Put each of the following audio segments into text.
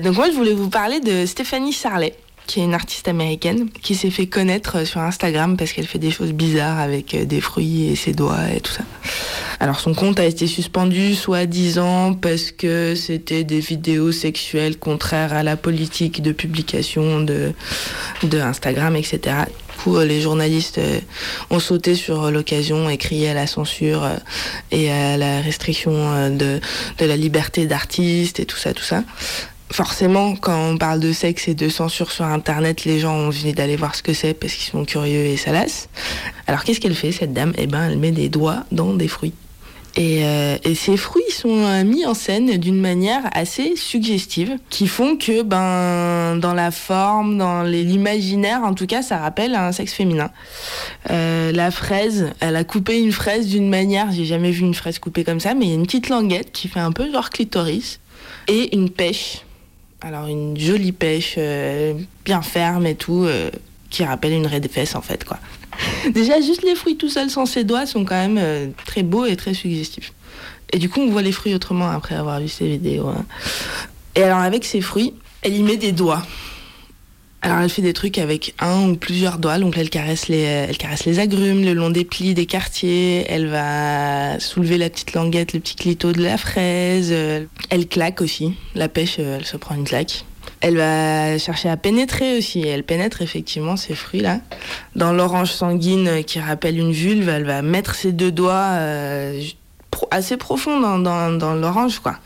Donc moi, je voulais vous parler de Stéphanie Charlet qui est une artiste américaine, qui s'est fait connaître sur Instagram parce qu'elle fait des choses bizarres avec des fruits et ses doigts et tout ça. Alors son compte a été suspendu soit 10 ans parce que c'était des vidéos sexuelles contraires à la politique de publication de, Instagram, etc. Du coup, les journalistes ont sauté sur l'occasion et crié à la censure et à la restriction de, de la liberté d'artiste et tout ça, tout ça forcément, quand on parle de sexe et de censure sur Internet, les gens ont envie d'aller voir ce que c'est parce qu'ils sont curieux et ça lasse. Alors qu'est-ce qu'elle fait, cette dame? Eh ben, elle met des doigts dans des fruits. Et, euh, ces fruits sont euh, mis en scène d'une manière assez suggestive, qui font que, ben, dans la forme, dans l'imaginaire, en tout cas, ça rappelle un sexe féminin. Euh, la fraise, elle a coupé une fraise d'une manière, j'ai jamais vu une fraise coupée comme ça, mais il y a une petite languette qui fait un peu genre clitoris, et une pêche. Alors une jolie pêche, euh, bien ferme et tout, euh, qui rappelle une raie de fesses en fait, quoi. Déjà, juste les fruits tout seuls sans ses doigts sont quand même euh, très beaux et très suggestifs. Et du coup, on voit les fruits autrement après avoir vu ces vidéos. hein. Et alors, avec ces fruits, elle y met des doigts. Alors, elle fait des trucs avec un ou plusieurs doigts. Donc, elle caresse les, elle caresse les agrumes le long des plis, des quartiers. Elle va soulever la petite languette, le petit clito de la fraise. Euh, Elle claque aussi. La pêche, euh, elle se prend une claque. Elle va chercher à pénétrer aussi. Elle pénètre effectivement ces fruits-là. Dans l'orange sanguine euh, qui rappelle une vulve, elle va mettre ses deux doigts euh, assez profond dans, dans, dans l'orange, quoi.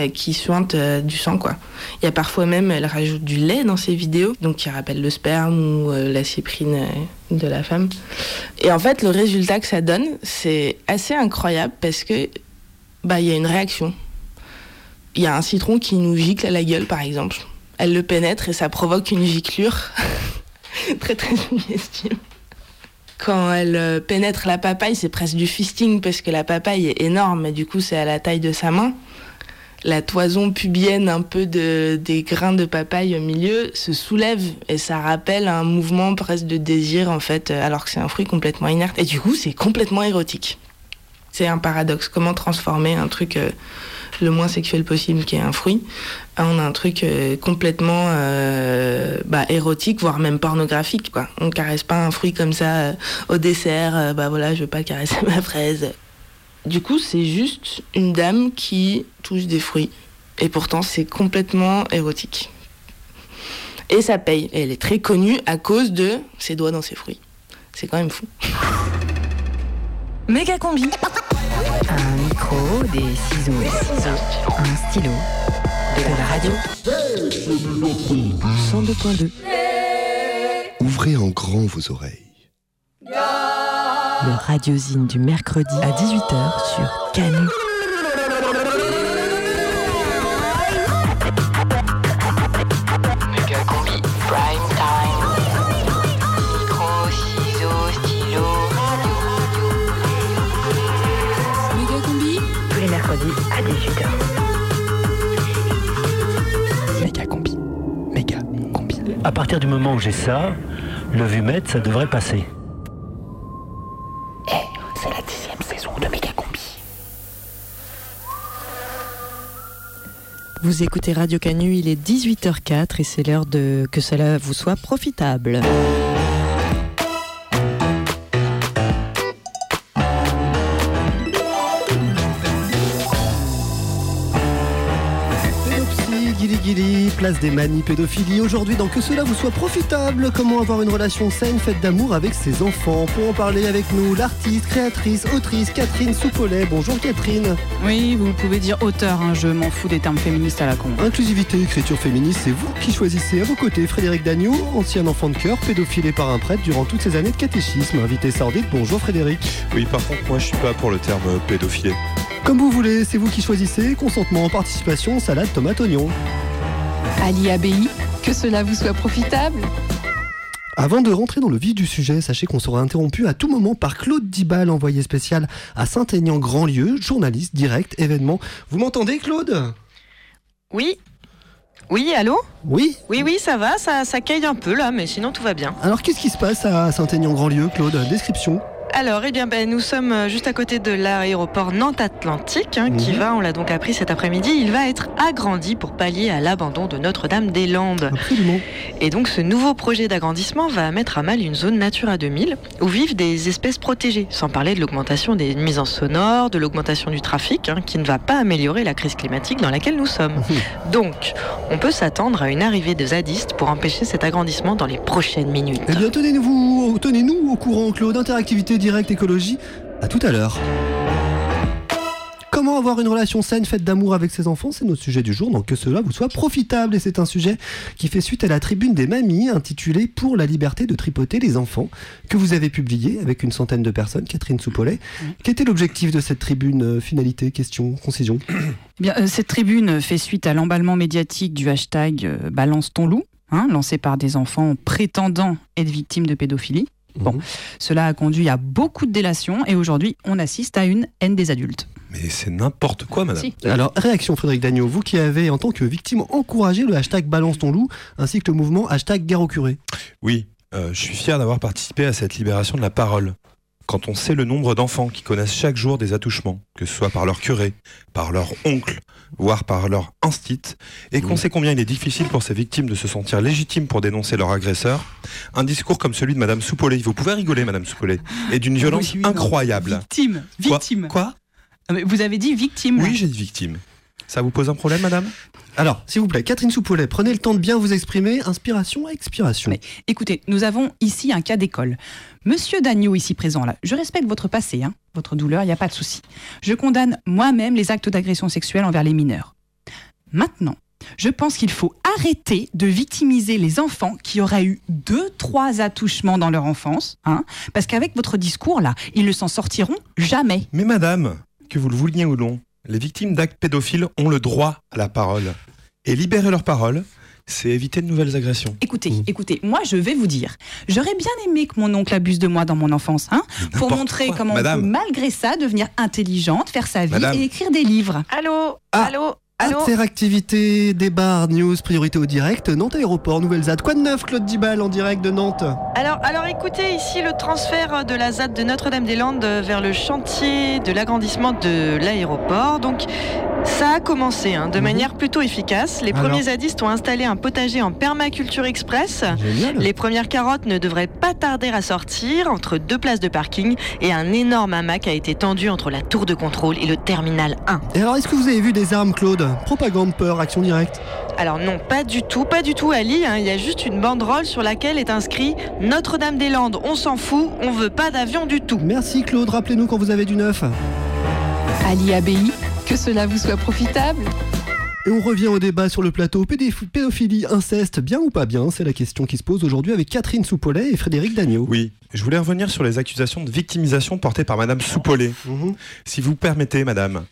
Euh, qui suinte euh, du sang, quoi. Il y a parfois même, elle rajoute du lait dans ses vidéos, donc qui rappelle le sperme ou euh, la cyprine de la femme. Et en fait, le résultat que ça donne, c'est assez incroyable parce que, bah, il y a une réaction. Il y a un citron qui nous gicle à la gueule, par exemple. Elle le pénètre et ça provoque une giclure très très suggestive. Quand elle pénètre la papaye, c'est presque du fisting parce que la papaye est énorme et du coup c'est à la taille de sa main. La toison pubienne un peu de, des grains de papaye au milieu se soulève et ça rappelle un mouvement presque de désir en fait euh, alors que c'est un fruit complètement inerte. Et du coup c'est complètement érotique. C'est un paradoxe. Comment transformer un truc euh, le moins sexuel possible qui est un fruit en un truc euh, complètement bah, érotique, voire même pornographique. Quoi. On ne caresse pas un fruit comme ça au dessert. bah voilà, je veux pas caresser ma fraise. Du coup, c'est juste une dame qui touche des fruits. Et pourtant, c'est complètement érotique. Et ça paye. Et elle est très connue à cause de ses doigts dans ses fruits. C'est quand même fou. Méga combi. Un micro, des ciseaux, un stylo, de la radio. 102.2. Ouvrez en grand vos oreilles. Le radiosine du mercredi à 18h sur Canu. Méga combi, prime time. Micro, ciseaux, stylo, radio. Méga combi. Tous les mercredis à 18h. Méga combi. Méga combi. À partir du moment où j'ai ça, le vumètre, ça devrait passer. C'est la dixième saison de Méga combi. Vous écoutez Radio Canu, il est 18h04 et c'est l'heure de que cela vous soit profitable. Place des manies, pédophilie. Aujourd'hui, dans Que cela vous soit profitable, comment avoir une relation saine faite d'amour avec ses enfants. Pour en parler avec nous, l'artiste, créatrice, autrice Catherine Soupolet. Bonjour Catherine. Oui, vous pouvez dire auteur, hein, je m'en fous des termes féministes à la con. Inclusivité, écriture féministe, c'est vous qui choisissez. À vos côtés, Frédéric Dagneau, ancien enfant de cœur, pédophilé par un prêtre durant toutes ces années de catéchisme. Invité sordide, bonjour Frédéric. Oui, par contre, moi, je suis pas pour le terme euh, pédophilé. Comme vous voulez, c'est vous qui choisissez. Consentement, participation, salade, tomate, oignon. Ali ABI, que cela vous soit profitable. Avant de rentrer dans le vif du sujet, sachez qu'on sera interrompu à tout moment par Claude Dibal, envoyé spécial à Saint-Aignan-Grandlieu, journaliste direct événement. Vous m'entendez Claude? Oui. Oui, allô? Oui Oui, oui, ça va, ça, ça caille un peu là, mais sinon tout va bien. Alors qu'est-ce qui se passe à Saint-Aignan-Grandlieu, Claude? Description Alors, eh bien, ben, nous sommes euh, juste à côté de l'aéroport Nantes-Atlantique, hein, qui Mhm. va, on l'a donc appris cet après-midi, il va être agrandi pour pallier à l'abandon de Notre-Dame-des-Landes. Absolument. Et donc, ce nouveau projet d'agrandissement va mettre à mal une zone Natura 2000 où vivent des espèces protégées, sans parler de l'augmentation des nuisances sonores, de l'augmentation du trafic, hein, qui ne va pas améliorer la crise climatique dans laquelle nous sommes. Donc, on peut s'attendre à une arrivée de zadistes pour empêcher cet agrandissement dans les prochaines minutes. Eh bien, tenez-nous au courant, Claude. Interactivité directe écologie. À tout à l'heure. Comment avoir une relation saine faite d'amour avec ses enfants C'est notre sujet du jour, donc que cela vous soit profitable. Et c'est un sujet qui fait suite à la tribune des mamies intitulée Pour la liberté de tripoter les enfants, que vous avez publiée avec une centaine de personnes, Catherine Soupollet. Quel était l'objectif de cette tribune Euh, Finalité, question, concision Eh Bien, euh, cette tribune fait suite à l'emballement médiatique du hashtag euh, Balance ton loup, hein, lancé par des enfants prétendant être victimes de pédophilie. Bon, Mhm. cela a conduit à beaucoup de délations et aujourd'hui, on assiste à une haine des adultes. Mais c'est n'importe quoi, madame. Si. Alors, réaction Frédéric Dagneau, vous qui avez en tant que victime encouragé le hashtag Balance ton loup, ainsi que le mouvement hashtag Guerre au curé. Oui, euh, je suis fier d'avoir participé à cette libération de la parole. Quand on sait le nombre d'enfants qui connaissent chaque jour des attouchements, que ce soit par leur curé, par leur oncle, voire par leur instit, et qu'on sait combien il est difficile pour ces victimes de se sentir légitimes pour dénoncer leur agresseur, un discours comme celui de Madame Soupollet, vous pouvez rigoler Madame Soupollet, est d'une violence Oui, oui, non. incroyable. Victime, Quoi victime. Quoi Ah, Vous avez dit victime. Oui, j'ai dit victime. Ça vous pose un problème, Madame? Alors, s'il vous plaît, Catherine Soupollet, prenez le temps de bien vous exprimer. Inspiration, expiration. Mais- Écoutez, nous avons ici un cas d'école. Monsieur Dagneau, ici présent, là, je respecte votre passé, hein, votre douleur, il n'y a pas de souci. Je condamne moi-même les actes d'agression sexuelle envers les mineurs. Maintenant, je pense qu'il faut arrêter de victimiser les enfants qui auraient eu deux, trois attouchements dans leur enfance, hein, parce qu'avec votre discours, là, ils ne s'en sortiront jamais. Mais Madame, que vous le vouliez ou non, les victimes d'actes pédophiles ont le droit à la parole. Et libérer leur parole, c'est éviter de nouvelles agressions. Écoutez, Mmh. écoutez, moi je vais vous dire, j'aurais bien aimé que mon oncle abuse de moi dans mon enfance, hein, pour montrer quoi. comment on peut malgré ça devenir intelligente, faire sa vie Madame. et écrire des livres. Allô Ah. Allô Allô Interactivité, débat, news, priorité au direct, Nantes Aéroport, Nouvelle ZAD. Quoi de neuf, Claude Dibal, en direct de Nantes Alors, alors écoutez, ici le transfert de la ZAD de Notre-Dame-des-Landes vers le chantier de l'agrandissement de l'aéroport. Donc, ça a commencé hein, de Mhm. manière plutôt efficace. Les Alors premiers zadistes ont installé un potager en permaculture express. Génial. Les premières carottes ne devraient pas tarder à sortir entre deux places de parking et un énorme hamac a été tendu entre la tour de contrôle et le terminal 1. Et alors, est-ce que vous avez vu des armes, Claude? Propagande, peur, action directe Alors non, pas du tout, pas du tout Ali, hein. il y a juste une banderole sur laquelle est inscrit Notre-Dame-des-Landes, on s'en fout, on veut pas d'avion du tout. Merci, Claude. Rappelez-nous quand vous avez du neuf. Ali ABI, que cela vous soit profitable. Et on revient au débat sur le plateau. Pédophilie, inceste, bien ou pas bien C'est la question qui se pose aujourd'hui avec Catherine Soupollet et Frédéric Dagneau. Oui, je voulais revenir sur les accusations de victimisation portées par Madame Soupollet. Mhm. Si vous permettez, Madame,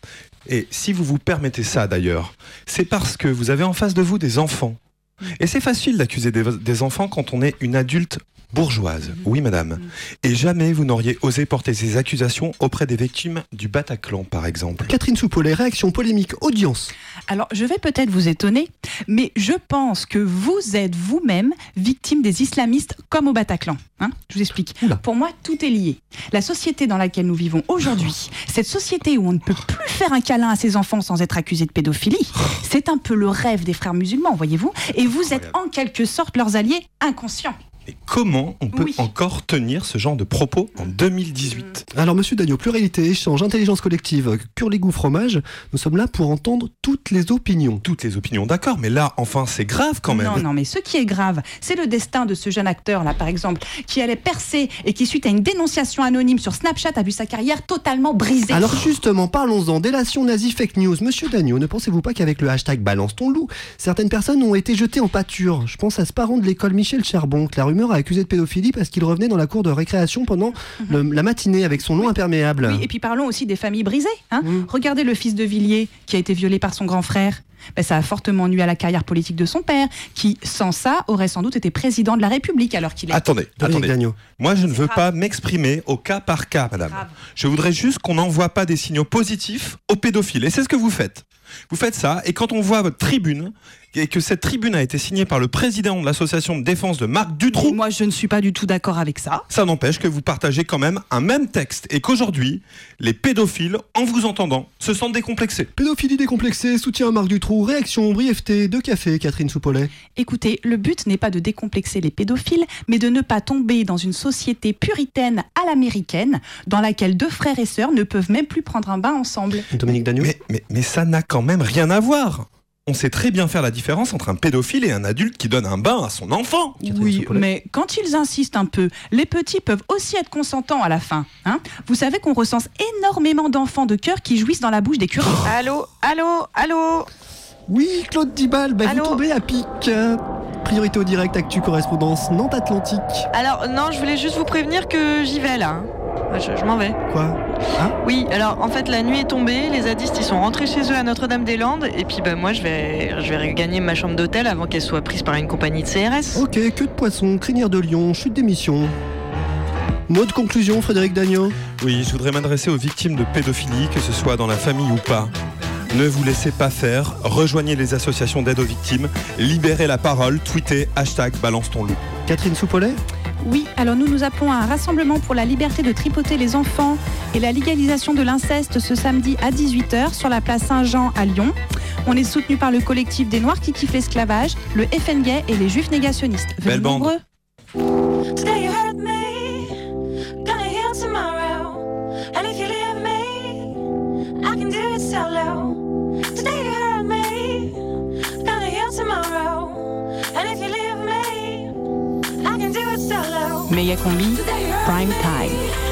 et si vous vous permettez ça d'ailleurs, c'est parce que vous avez en face de vous des enfants. Et c'est facile d'accuser des, enfants quand on est une adulte bourgeoise. Oui, Madame. Et jamais vous n'auriez osé porter ces accusations auprès des victimes du Bataclan, par exemple. Catherine Soupollet, réaction polémique, audience. Alors, je vais peut-être vous étonner, mais je pense que vous êtes vous-même victime des islamistes comme au Bataclan. hein. je vous explique. Oula. Pour moi, tout est lié. La société dans laquelle nous vivons aujourd'hui, cette société où on ne peut plus faire un câlin à ses enfants sans être accusé de pédophilie, c'est un peu le rêve des frères musulmans, voyez-vous Et vous êtes en quelque sorte leurs alliés inconscients. Et comment on peut Oui. encore tenir ce genre de propos en 2018 Alors, monsieur Dagneau, pluralité, échange, intelligence collective, cure l'égout fromage, nous sommes là pour entendre toutes les opinions. Toutes les opinions, d'accord, mais là, enfin, c'est grave quand même. Non, non, mais ce qui est grave, c'est le destin de ce jeune acteur, là, par exemple, qui allait percer et qui, suite à une dénonciation anonyme sur Snapchat, a vu sa carrière totalement brisée. Alors justement, parlons-en, délation nazie fake news. Monsieur Dagneau, ne pensez-vous pas qu'avec le hashtag balance ton loup, certaines personnes ont été jetées en pâture? Je pense à ce parent de l'école Michel Charbon, que la rumeur a accusé de pédophilie parce qu'il revenait dans la cour de récréation pendant le- la matinée avec son nom imperméable. Oui, et puis parlons aussi des familles brisées. Hein Mm. Regardez le fils de Villiers qui a été violé par son grand frère. Ben, ça a fortement nuit à la carrière politique de son père, qui, sans ça, aurait sans doute été président de la République alors qu'il est. Attendez, attendez. Dagneau. Moi, je ne veux grave. pas m'exprimer au cas par cas, madame. Grave. Je voudrais juste qu'on n'envoie pas des signaux positifs aux pédophiles. Et c'est ce que vous faites. Vous faites ça, et quand on voit votre tribune, et que cette tribune a été signée par le président de l'association de défense de Marc Mais Dutroux, moi, je ne suis pas du tout d'accord avec ça. ça n'empêche que vous partagez quand même un même texte et qu'aujourd'hui, les pédophiles, en vous entendant, se sentent décomplexés. Pédophilie décomplexée, soutien à Marc Dutroux, réaction, brièveté, deux cafés, Catherine Soupollet. Écoutez, le but n'est pas de décomplexer les pédophiles, mais de ne pas tomber dans une société puritaine à l'américaine, dans laquelle deux frères et sœurs ne peuvent même plus prendre un bain ensemble. Dominique Dagnou Mais, mais, mais ça n'a quand même rien à voir. On sait très bien faire la différence entre un pédophile et un adulte qui donne un bain à son enfant. Oui, mais quand ils insistent un peu, les petits peuvent aussi être consentants à la fin. Hein Vous savez qu'on recense énormément d'enfants de cœur qui jouissent dans la bouche des curés. Allô, allô, allô? Oui, Claude Dibal, bah, vous Allô? tombez à pic. Euh, Priorité au direct, actu correspondance Nantes-Atlantique. Alors, non, je voulais juste vous prévenir que j'y vais là. hein. Je, je m'en vais. Quoi? Oui, alors en fait, la nuit est tombée, les zadistes ils sont rentrés chez eux à Notre-Dame-des-Landes, et puis bah, moi je vais, je vais regagner ma chambre d'hôtel avant qu'elle soit prise par une compagnie de CRS. Ok, queue de poisson, crinière de lion, chute d'émission. Mot de conclusion, Frédéric Dagneau Oui, je voudrais m'adresser aux victimes de pédophilie, que ce soit dans la famille ou pas. Ne vous laissez pas faire, rejoignez les associations d'aide aux victimes, libérez la parole, tweetez hashtag balance ton loup. Catherine Soupollet Oui, alors nous nous appelons à un rassemblement pour la liberté de tripoter les enfants et la légalisation de l'inceste ce samedi à 18h sur la place Saint-Jean à Lyon. On est soutenu par le collectif des Noirs qui kiffent l'esclavage, le FN Gay et les Juifs négationnistes. Venez Belle bande. nombreux. Today Meia Combi Prime Time.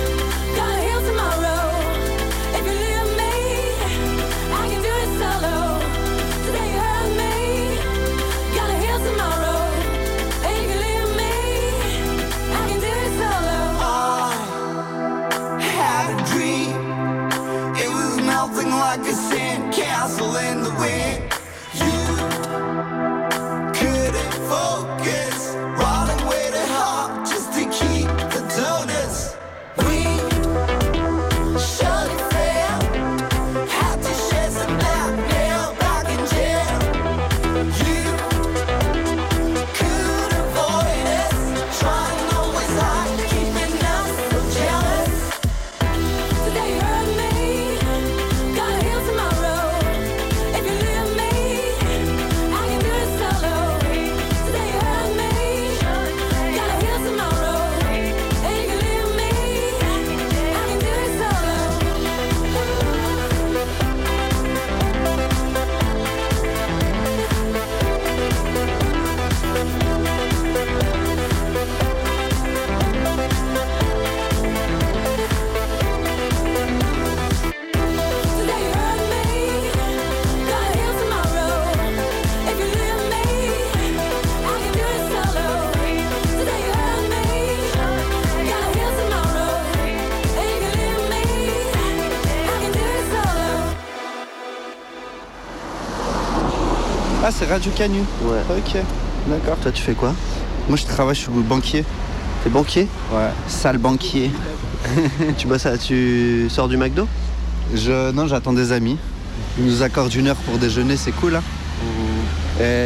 Ah, c'est Radio Canu Ouais. Ok, d'accord. Toi, tu fais quoi? Moi, je travaille, je suis banquier. T'es banquier? Ouais, sale banquier. Tu bosses à... Tu sors du McDo? Je, non, j'attends des amis. Ils nous accordent une heure pour déjeuner, c'est cool. Hein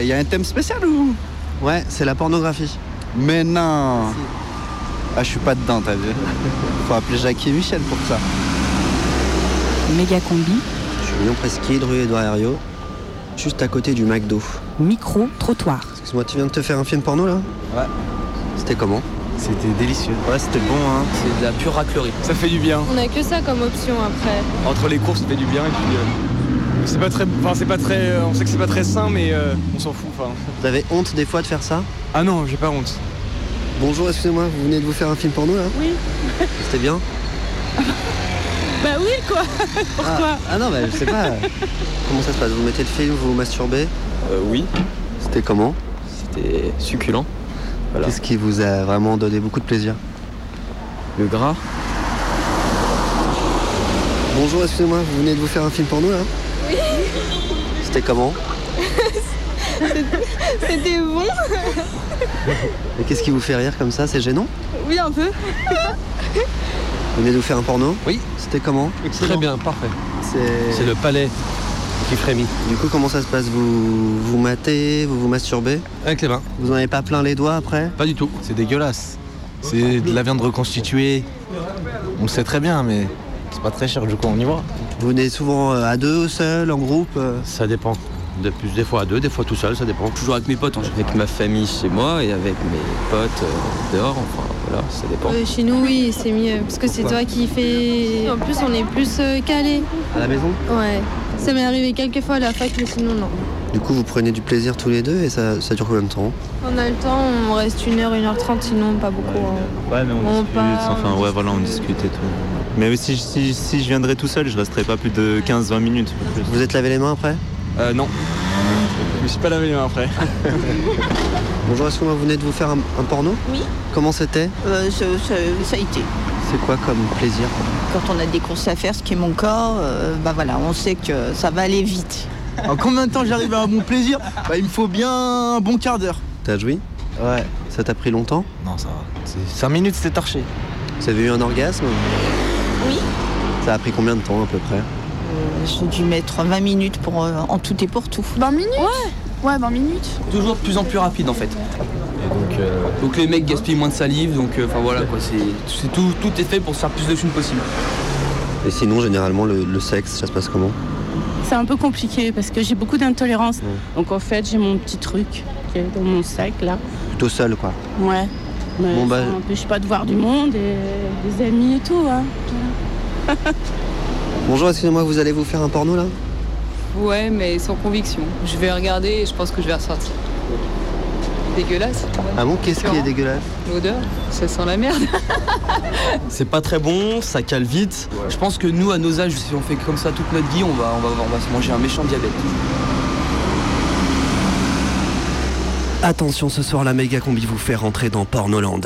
Il y a un thème spécial ou? Ouais, c'est la pornographie. Mais non Ah, je suis pas dedans, t'as vu Faut appeler Jackie et Michel pour ça. Méga combi, Je suis Lyon Presqu'île, rue Édouard Herriot, juste à côté du McDo. micro, trottoir. Excuse-moi, tu viens de te faire un film porno là Ouais. C'était comment C'était délicieux. Ouais, c'était bon, hein. C'est de la pure raclerie. Ça fait du bien. On a que ça comme option après. Entre les courses, ça fait du bien et puis. euh, c'est pas très. Enfin, c'est pas très. euh, on sait que c'est pas très sain, mais euh, on s'en fout. Enfin. Vous avez honte des fois de faire ça Ah non, j'ai pas honte. Bonjour, excusez-moi, vous venez de vous faire un film porno là Oui. C'était bien Bah oui quoi. Pourquoi ah, ah non, bah je sais pas. Comment ça se passe? Vous mettez le film, vous vous masturbez? Euh, oui, C'était comment? C'était succulent. Voilà. Qu'est-ce qui vous a vraiment donné beaucoup de plaisir? Le gras, Bonjour, excusez-moi, vous venez de vous faire un film porno là? Oui. C'était comment? C'était bon. Et qu'est-ce qui vous fait rire comme ça? C'est gênant? Oui un peu. Vous venez de vous faire un porno Oui. C'était comment très bien, parfait. C'est le palais qui frémit. Du coup, comment ça se passe Vous vous matez, vous vous masturbez Avec les mains. Vous n'en avez pas plein les doigts après Pas du tout. C'est dégueulasse. C'est de la viande reconstituée. On le sait très bien, mais c'est pas très cher du coup, on y va. Vous venez souvent euh, à deux, seul, en groupe euh Ça dépend. De plus, des fois à deux, des fois tout seul, ça dépend. Toujours avec mes potes, en général. avec ma famille chez moi et avec mes potes euh, dehors. Enfin voilà, ça dépend. Euh, chez nous, oui, c'est mieux. Parce que c'est toi qui fais. En plus, on est plus euh, calé. À la maison? Ouais. Ça m'est arrivé quelques fois à la fac, mais sinon, non. Du coup, vous prenez du plaisir tous les deux et ça, ça dure combien de temps? On a le temps, on reste une heure, une heure trente, sinon pas beaucoup. hein. Ouais, mais on, On discute, enfin, ouais, voilà, on discute et tout. Mais si, si, si je viendrais tout seul, je resterais pas plus de 15-20 minutes. Vous êtes lavé les mains après? Euh, non. Je me suis pas lavé les mains après. Bonjour, est-ce que vous venez de vous faire un, un porno Oui. Comment c'était Euh, ça, ça- ça a été. C'est quoi comme plaisir Quand on a des courses à faire, ce qui est mon cas, euh, bah voilà, on sait que ça va aller vite. En combien de temps j'arrive à mon plaisir Bah il me faut bien un bon quart d'heure. T'as joui Ouais. Ça t'a pris longtemps Non, ça va. C'est 5 minutes, c'était torché. Vous avez eu un orgasme Oui. Ça a pris combien de temps à peu près J'ai dû mettre 20 minutes pour, euh, en tout et pour tout. 20 minutes Ouais. Ouais, 20 minutes. Toujours de plus en plus rapide en fait. Et donc, euh, donc les mecs gaspillent moins de salive, donc euh, enfin voilà quoi, c'est c'est tout, tout est fait pour se faire plus de thunes possible. Et sinon, généralement, le, le sexe, ça se passe comment? C'est un peu compliqué parce que j'ai beaucoup d'intolérance. Donc en fait, j'ai mon petit truc qui est dans mon sac là. Plutôt seul, quoi. Ouais. Mais Bon, bah- ça m'empêche pas de voir du monde et des amis et tout. Hein. Bonjour, excusez-moi, vous allez vous faire un porno là? Ouais, mais sans conviction. Je vais regarder et je pense que je vais ressortir. Dégueulasse. Ah bon, qu'est-ce qui est dégueulasse? L'odeur, ça sent la merde. C'est pas très bon, ça cale vite. Je pense que nous, à nos âges, si on fait comme ça toute notre vie, on va, on va, on va se manger un méchant diabète. Attention, ce soir, la méga combi vous fait rentrer dans Pornoland.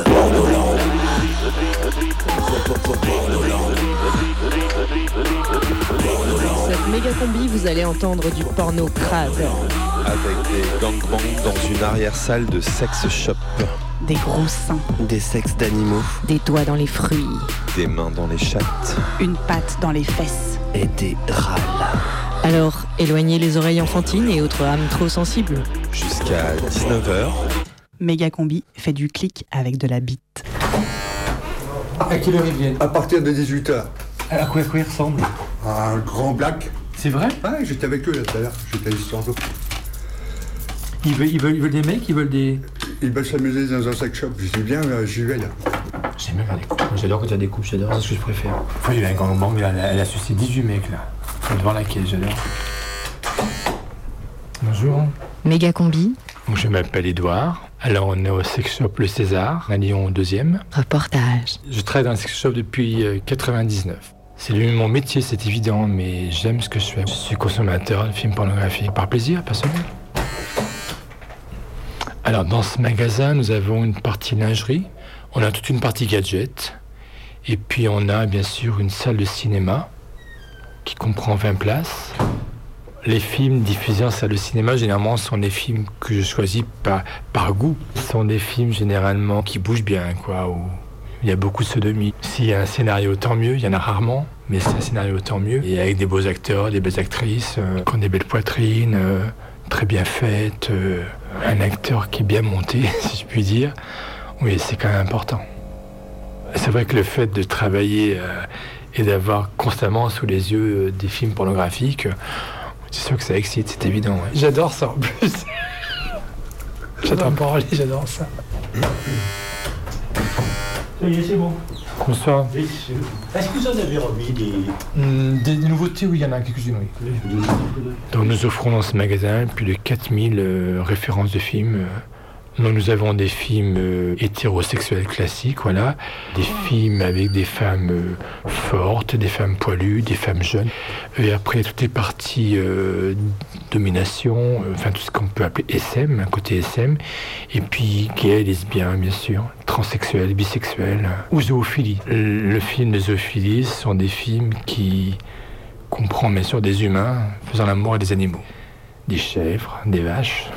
Cette méga combi, vous allez entendre du porno crade. Avec des gangbangs dans une arrière-salle de sex shop. Des gros seins. Des sexes d'animaux. Des doigts dans les fruits. Des mains dans les chattes. Une patte dans les fesses. Et des râles. Alors, éloignez les oreilles enfantines et autres âmes trop sensibles. Jusqu'à 19h. Méga combi fait du clic avec de la bite. À quelle heure ils viennent? À partir de 18h. À quoi, à quoi ils ressemblent? Un grand black. C'est vrai Ouais, j'étais avec eux là tout à l'heure. J'étais en eux. ils veulent, ils, veulent, ils veulent des mecs, ils veulent des. Ils veulent s'amuser dans un sex shop. Je dis bien, euh, j'y vais là. J'aime bien faire des coupes. J'adore quand il y a des coupes, j'adore, c'est ce que je préfère. Faut il y a un gangbang, là, elle a, elle a sucé 18 mecs là. Faut devant laquelle, j'adore. Bonjour. Méga combi, Donc, je m'appelle Edouard. Alors on est au sex shop Le César, à Lyon 2e. reportage. Je travaille dans le sex shop depuis euh, 99. C'est mon métier, c'est évident, mais j'aime ce que je fais. Je suis consommateur de films pornographiques par plaisir personnel. Alors dans ce magasin, nous avons une partie lingerie, on a toute une partie gadget, et puis on a bien sûr une salle de cinéma qui comprend 20 places. Les films diffusés en salle de cinéma, généralement, sont des films que je choisis par, par goût. Ce sont des films généralement qui bougent bien, quoi, il y a beaucoup de sodomie. S'il y a un scénario, tant mieux, il y en a rarement, mais c'est un scénario, tant mieux. Et avec des beaux acteurs, des belles actrices, euh, qui ont des belles poitrines, euh, très bien faites, euh, un acteur qui est bien monté, si je puis dire. Oui, c'est quand même important. C'est vrai que le fait de travailler euh, et d'avoir constamment sous les yeux des films pornographiques, c'est sûr que ça excite, c'est évident. ouais. J'adore ça en plus. J'adore parler, j'adore ça. Ça y est, c'est bon. Bonsoir. Est-ce que vous en avez remis des... Hmm, Des, des nouveautés, oui, il y en a quelques-unes, oui. Donc nous offrons dans ce magasin plus de 4000 euh, références de films. euh. Donc, nous avons des films euh, hétérosexuels classiques, voilà, des films avec des femmes euh, fortes, des femmes poilues, des femmes jeunes. Et après, toutes les parties euh, domination, euh, enfin tout ce qu'on peut appeler SM, un côté SM. Et puis gay, lesbien, bien sûr, transsexuel, bisexuel, ou zoophilie. Le le film de zoophilie ce sont des films qui comprend bien sûr des humains faisant l'amour à des animaux. Des chèvres, des vaches.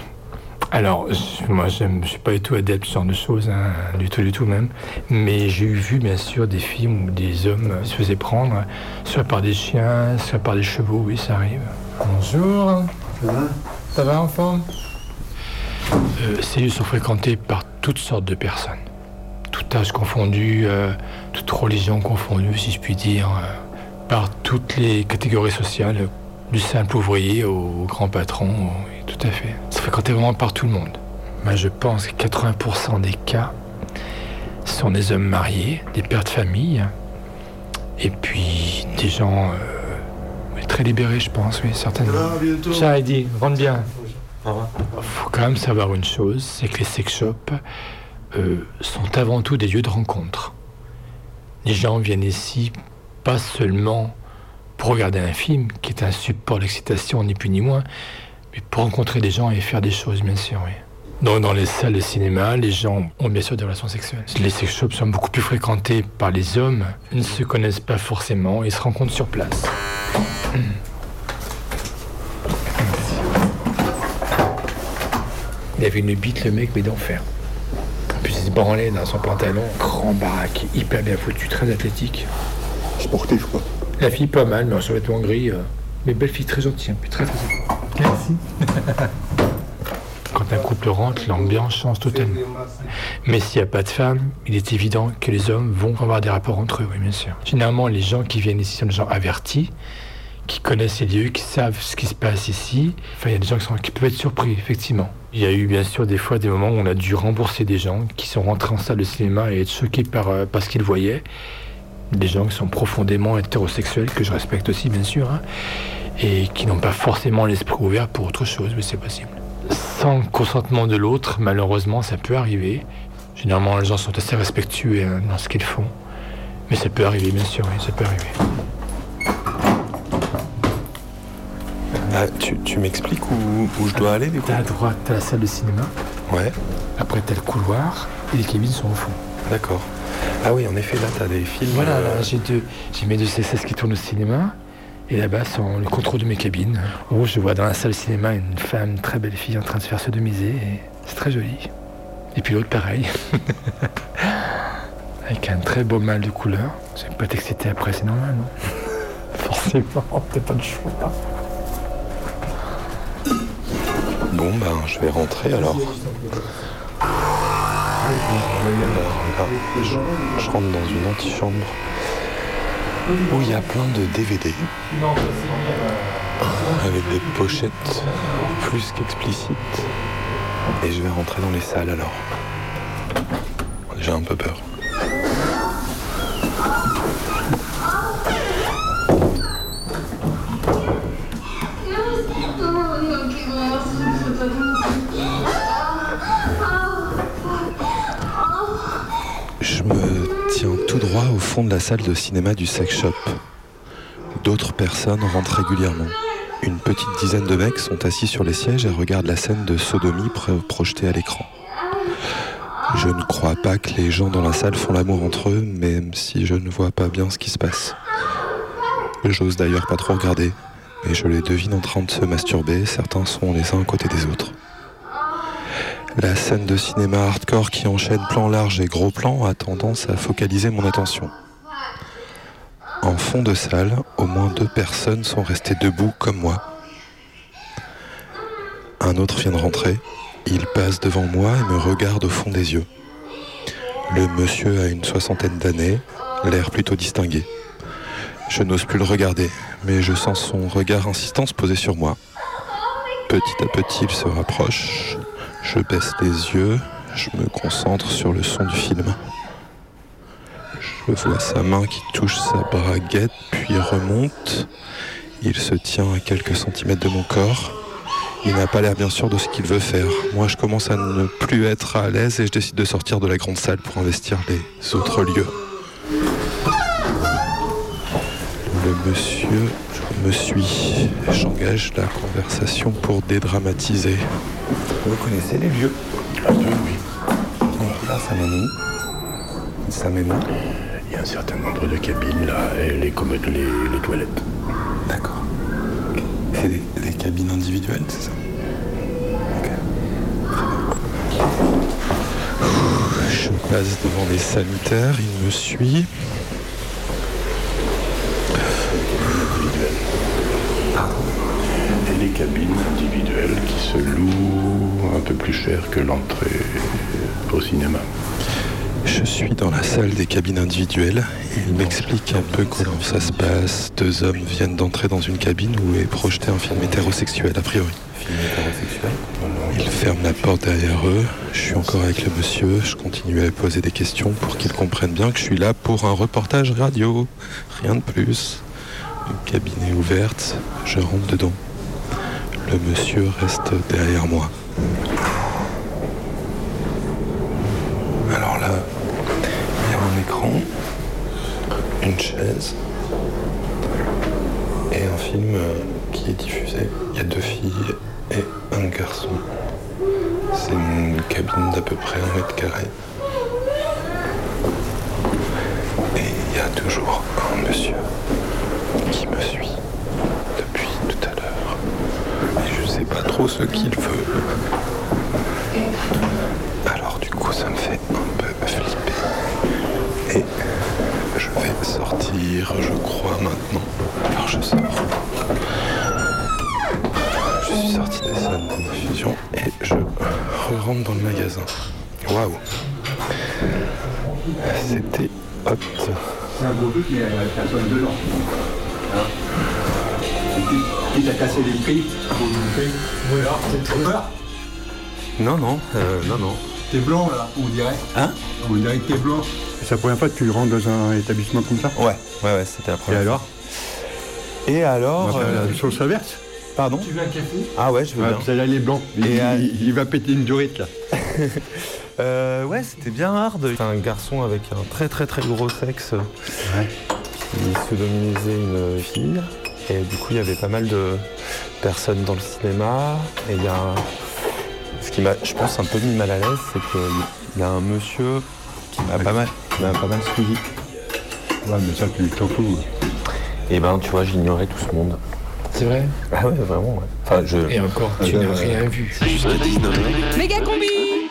Alors, moi, je suis pas du tout adepte de ce genre de choses, hein, du tout, du tout même. Mais j'ai vu, bien sûr, des films où des hommes se faisaient prendre, soit par des chiens, soit par des chevaux, oui, ça arrive. Bonjour. Ça va? Ça va en forme? Euh, Ces lieux sont fréquentés par toutes sortes de personnes. Tout âge confondu, euh, toute religion confondue, si je puis dire, euh, par toutes les catégories sociales, du simple ouvrier au grand patron, tout à fait. C'est fréquenté vraiment par tout le monde. Moi, je pense que 80% des cas sont des hommes mariés, des pères de famille, et puis des gens euh, très libérés, je pense, oui, certainement. Ciao, Heidi, rentre bien. faut quand même savoir une chose, c'est que les sex shops euh, sont avant tout des lieux de rencontre. Les gens viennent ici pas seulement pour regarder un film, qui est un support d'excitation, ni plus ni moins, mais pour rencontrer des gens et faire des choses, bien sûr, oui. Donc, dans les salles de cinéma, les gens ont bien sûr des relations sexuelles. Les sex shops sont beaucoup plus fréquentés par les hommes. Ils ne se connaissent pas forcément, ils se rencontrent sur place. Il avait une bite, le mec, mais d'enfer. Puis il se branlait dans son pantalon, grand baraque, hyper bien foutu, très athlétique. Sportif, quoi. La fille pas mal, mais en survêtement gris. euh, mais belle fille, très gentille, hein, puis très très Quand un couple rentre, l'ambiance change totalement. Mais s'il n'y a pas de femme, il est évident que les hommes vont avoir des rapports entre eux, oui, bien sûr. Généralement, les gens qui viennent ici sont des gens avertis, qui connaissent les lieux, qui savent ce qui se passe ici. Enfin, il y a des gens qui, peuvent être surpris, effectivement. Il y a eu bien sûr des fois des moments où on a dû rembourser des gens qui sont rentrés en salle de cinéma et être choqués par, euh, ce qu'ils voyaient. Des gens qui sont profondément hétérosexuels, que je respecte aussi, bien sûr, hein, et qui n'ont pas forcément l'esprit ouvert pour autre chose, mais c'est possible. Sans consentement de l'autre, malheureusement, ça peut arriver. Généralement, les gens sont assez respectueux hein, dans ce qu'ils font. Mais ça peut arriver, bien sûr, oui, ça peut arriver. Ah, tu tu m'expliques où, où je dois aller du coup? À droite, t'as la salle de cinéma. Ouais. Après, t'as le couloir et les cabines sont au fond. D'accord. Ah oui, en effet, là, t'as des films. Voilà, euh, j'ai mes deux CSS qui tournent au cinéma. Et là-bas, sont le contrôle de mes cabines. Oh, je vois dans la salle de cinéma une femme, une très belle fille en train de se faire sodomiser. Et c'est très joli. Et puis l'autre, pareil. Avec un très beau mâle de couleur. Je vais pas t'exciter après, c'est normal, non? Forcément, t'as pas de choix. Bon, ben, je vais rentrer alors. Alors, là, je, je rentre dans une antichambre où il y a plein de DVD avec des pochettes plus qu'explicites. Et je vais rentrer dans les salles alors. J'ai un peu peur. De la salle de cinéma du sex shop. D'autres personnes rentrent régulièrement. Une petite dizaine de mecs sont assis sur les sièges et regardent la scène de sodomie pro- projetée à l'écran. Je ne crois pas que les gens dans la salle font l'amour entre eux, même si je ne vois pas bien ce qui se passe. J'ose d'ailleurs pas trop regarder, mais je les devine en train de se masturber, certains sont les uns à côté des autres. La scène de cinéma hardcore qui enchaîne plan large et gros plan a tendance à focaliser mon attention. En fond de salle, au moins deux personnes sont restées debout comme moi. Un autre vient de rentrer. Il passe devant moi et me regarde au fond des yeux. Le monsieur a une soixantaine d'années, l'air plutôt distingué. Je n'ose plus le regarder, mais je sens son regard insistant se poser sur moi. Petit à petit, il se rapproche. Je baisse les yeux, je me concentre sur le son du film. Je vois sa main qui touche sa braguette, puis remonte. Il se tient à quelques centimètres de mon corps. Il n'a pas l'air bien sûr de ce qu'il veut faire. Moi, je commence à ne plus être à l'aise et je décide de sortir de la grande salle pour investir les autres lieux. Le monsieur me suit. J'engage la conversation pour dédramatiser. Vous connaissez les lieux? Un peu, oui. Donc là, ça Il y a un certain nombre de cabines là, et les commodes, les, les toilettes. D'accord. C'est des, des cabines individuelles, c'est ça? Je passe devant les sanitaires, il me suit. Pardon. cabine individuelle qui se loue un peu plus cher que l'entrée au cinéma. Je suis dans la salle des cabines individuelles. Il m'explique un peu comment ça se passe. Deux hommes viennent d'entrer dans une cabine où est projeté un film hétérosexuel, a priori. Ils ferment la porte derrière eux. Je suis encore avec le monsieur. Je continue à poser des questions pour qu'il comprenne bien que je suis là pour un reportage radio. Rien de plus. Une cabine est ouverte. Je rentre dedans. Le monsieur reste derrière moi. Une chaise et un film euh, qui est diffusé. Il y a deux filles et un garçon. C'est une cabine d'à peu près un mètre carré. Et il y a toujours un monsieur qui me suit depuis tout à l'heure. Et je sais pas trop ce qu'il veut. Alors du coup ça me fait un peu flipper. Et je vais je crois maintenant. Alors je sors. Je suis sorti des salles de diffusion et je rentre dans le magasin. Waouh C'était hot. C'est un gros truc, mais il y a personne dedans. Qui t'a cassé les prix? Oui, alors, c'est trop peur Non, non, euh, non, non. T'es blanc là, on dirait. Hein? On dirait que t'es blanc. C'est la première fois que tu rentres dans un établissement comme ça Ouais, ouais, ouais, c'était la Et première. alors Et alors On va faire euh, la sauce inverse Pardon Tu veux un café? Ah ouais, je veux Ouais, bien. Celle-là, il est blanc. Il, Et, il- il va péter une durite là. Euh, ouais, c'était bien hard. C'est un garçon avec un très très très gros sexe qui sodomisait une fille. Et du coup, il y avait pas mal de personnes dans le cinéma. Et il y a un- Ce qui m'a, je pense, un peu mis mal à l'aise, c'est qu'il y a un monsieur qui m'a pas mal, qui m'a pas mal suivi. Ouais, mais ça, tu t'en fous. Et ben, tu vois, j'ignorais tout ce monde. C'est vrai? Ah ouais, vraiment, ouais. Enfin, je... Et encore, tu Euh, n'as rien vu. Jusqu'à 19h. Méga combi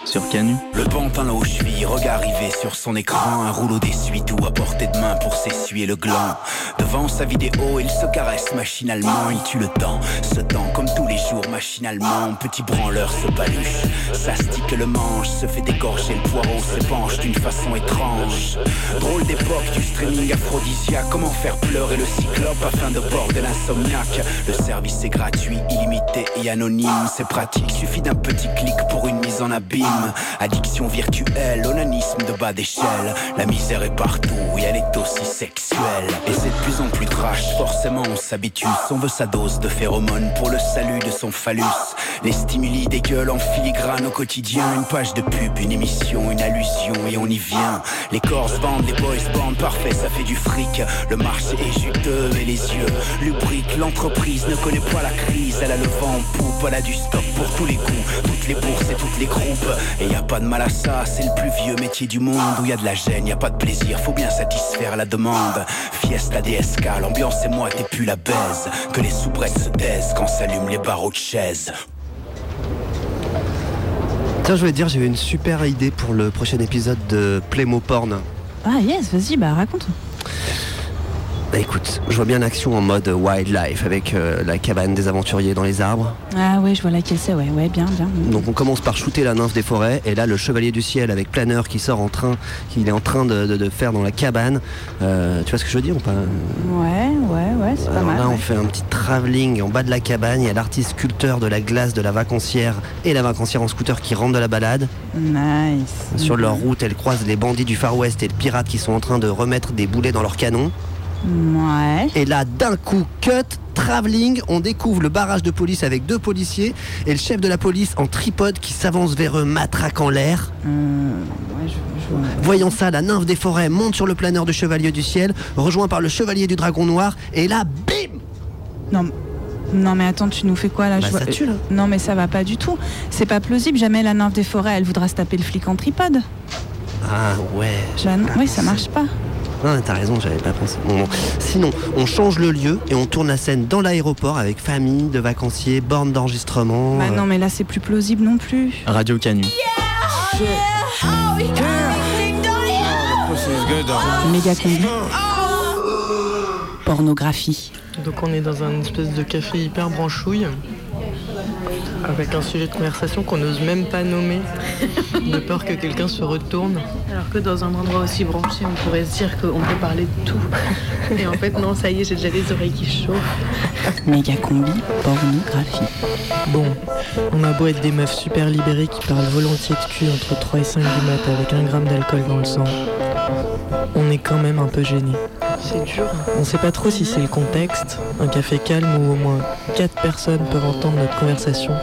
Sur Canu. Le pantin aux chevilles, regard rivé sur son écran, un rouleau d'essuie-tout à portée de main pour s'essuyer le gland. Devant sa vidéo, il se caresse machinalement, il tue le temps, ce temps comme tous les jours machinalement, petit branleur se paluche, s'astique le manche, se fait dégorger le poireau, s'épanche d'une façon étrange. Drôle d'époque du streaming aphrodisiaque, comment faire pleurer le cyclope afin de border l'insomniaque. Le service est gratuit, illimité et anonyme, c'est pratique, suffit d'un petit clic pour une mise en abîme. Addiction virtuelle, onanisme de bas d'échelle, la misère est partout et elle est aussi sexuelle. Et c'est de plus en plus trash, forcément on s'habitue, on veut sa dose de phéromones pour le salut son phallus. Les stimuli dégueulent en filigrane au quotidien, une page de pub, une émission, une allusion et on y vient. Les corps se vendent, les boys bandent, parfait, ça fait du fric. Le marché est juteux et les yeux lubriques. L'entreprise ne connaît pas la crise, elle a le vent en poupe, elle a du stock pour tous les coups, toutes les bourses et toutes les groupes. Et y a pas de mal à ça, c'est le plus vieux métier du monde où y a de la gêne, y a pas de plaisir, faut bien satisfaire la demande. Fiesta DSK, l'ambiance et moi t'es plus la baise. Que les soubrettes se taisent quand s'allument les barreaux de chaise. Tiens, je voulais te dire, j'ai eu une super idée pour le prochain épisode de Playmo Porn. Ah yes, vas-y, bah raconte. Bah écoute, je vois bien l'action en mode wildlife avec euh, la cabane des aventuriers dans les arbres. Ah ouais, je vois laquelle c'est, ouais, ouais, bien, bien. Donc on commence par shooter la nymphe des forêts et là le chevalier du ciel avec planeur qui sort en train, qu'il est en train de, de- de faire dans la cabane. Euh, tu vois ce que je veux dire ou pas? Ouais, ouais, ouais, c'est pas mal. là, on fait un petit travelling en bas de la cabane. Il y a l'artiste sculpteur de la glace de la vacancière et la vacancière en scooter qui rentre de la balade. Nice. Sur leur route, elle croise les bandits du Far West et le pirate qui sont en train de remettre des boulets dans leur canon. Ouais. Et là, d'un coup, cut, travelling, on découvre le barrage de police avec deux policiers et le chef de la police en tripode qui s'avance vers eux, matraque en l'air. Euh, ouais, je, je. Voyant ça, la nymphe des forêts monte sur le planeur du chevalier du ciel, rejoint par le chevalier du dragon noir, et là, bim Non, non mais attends, tu nous fais quoi là? Bah, Je vois- ça tue, là. Non mais ça va pas du tout. C'est pas plausible. Jamais la nymphe des forêts, elle voudra se taper le flic en tripode. Ah ouais. Jeanne, oui, ça marche pas. Ah, t'as raison, j'avais pas pensé. Bon, bon. Sinon, on change le lieu et on tourne la scène dans l'aéroport avec famille, de vacanciers, borne d'enregistrement. Bah euh, non mais là c'est plus plausible non plus. Radio Canu. Méga combi. Pornographie. Donc on est dans un espèce de café hyper branchouille. Avec un sujet de conversation qu'on n'ose même pas nommer, de peur que quelqu'un se retourne. Alors que dans un endroit aussi branché, on pourrait se dire qu'on peut parler de tout. Et en fait, non, ça y est, j'ai déjà les oreilles qui chauffent. Méga combi, pornographie. Bon, on a beau être des meufs super libérées qui parlent volontiers de cul entre 3 et 5 du mat avec un gramme d'alcool dans le sang, on est quand même un peu gêné. C'est dur. On sait pas trop si c'est le contexte, un café calme où au moins 4 personnes peuvent entendre notre conversation,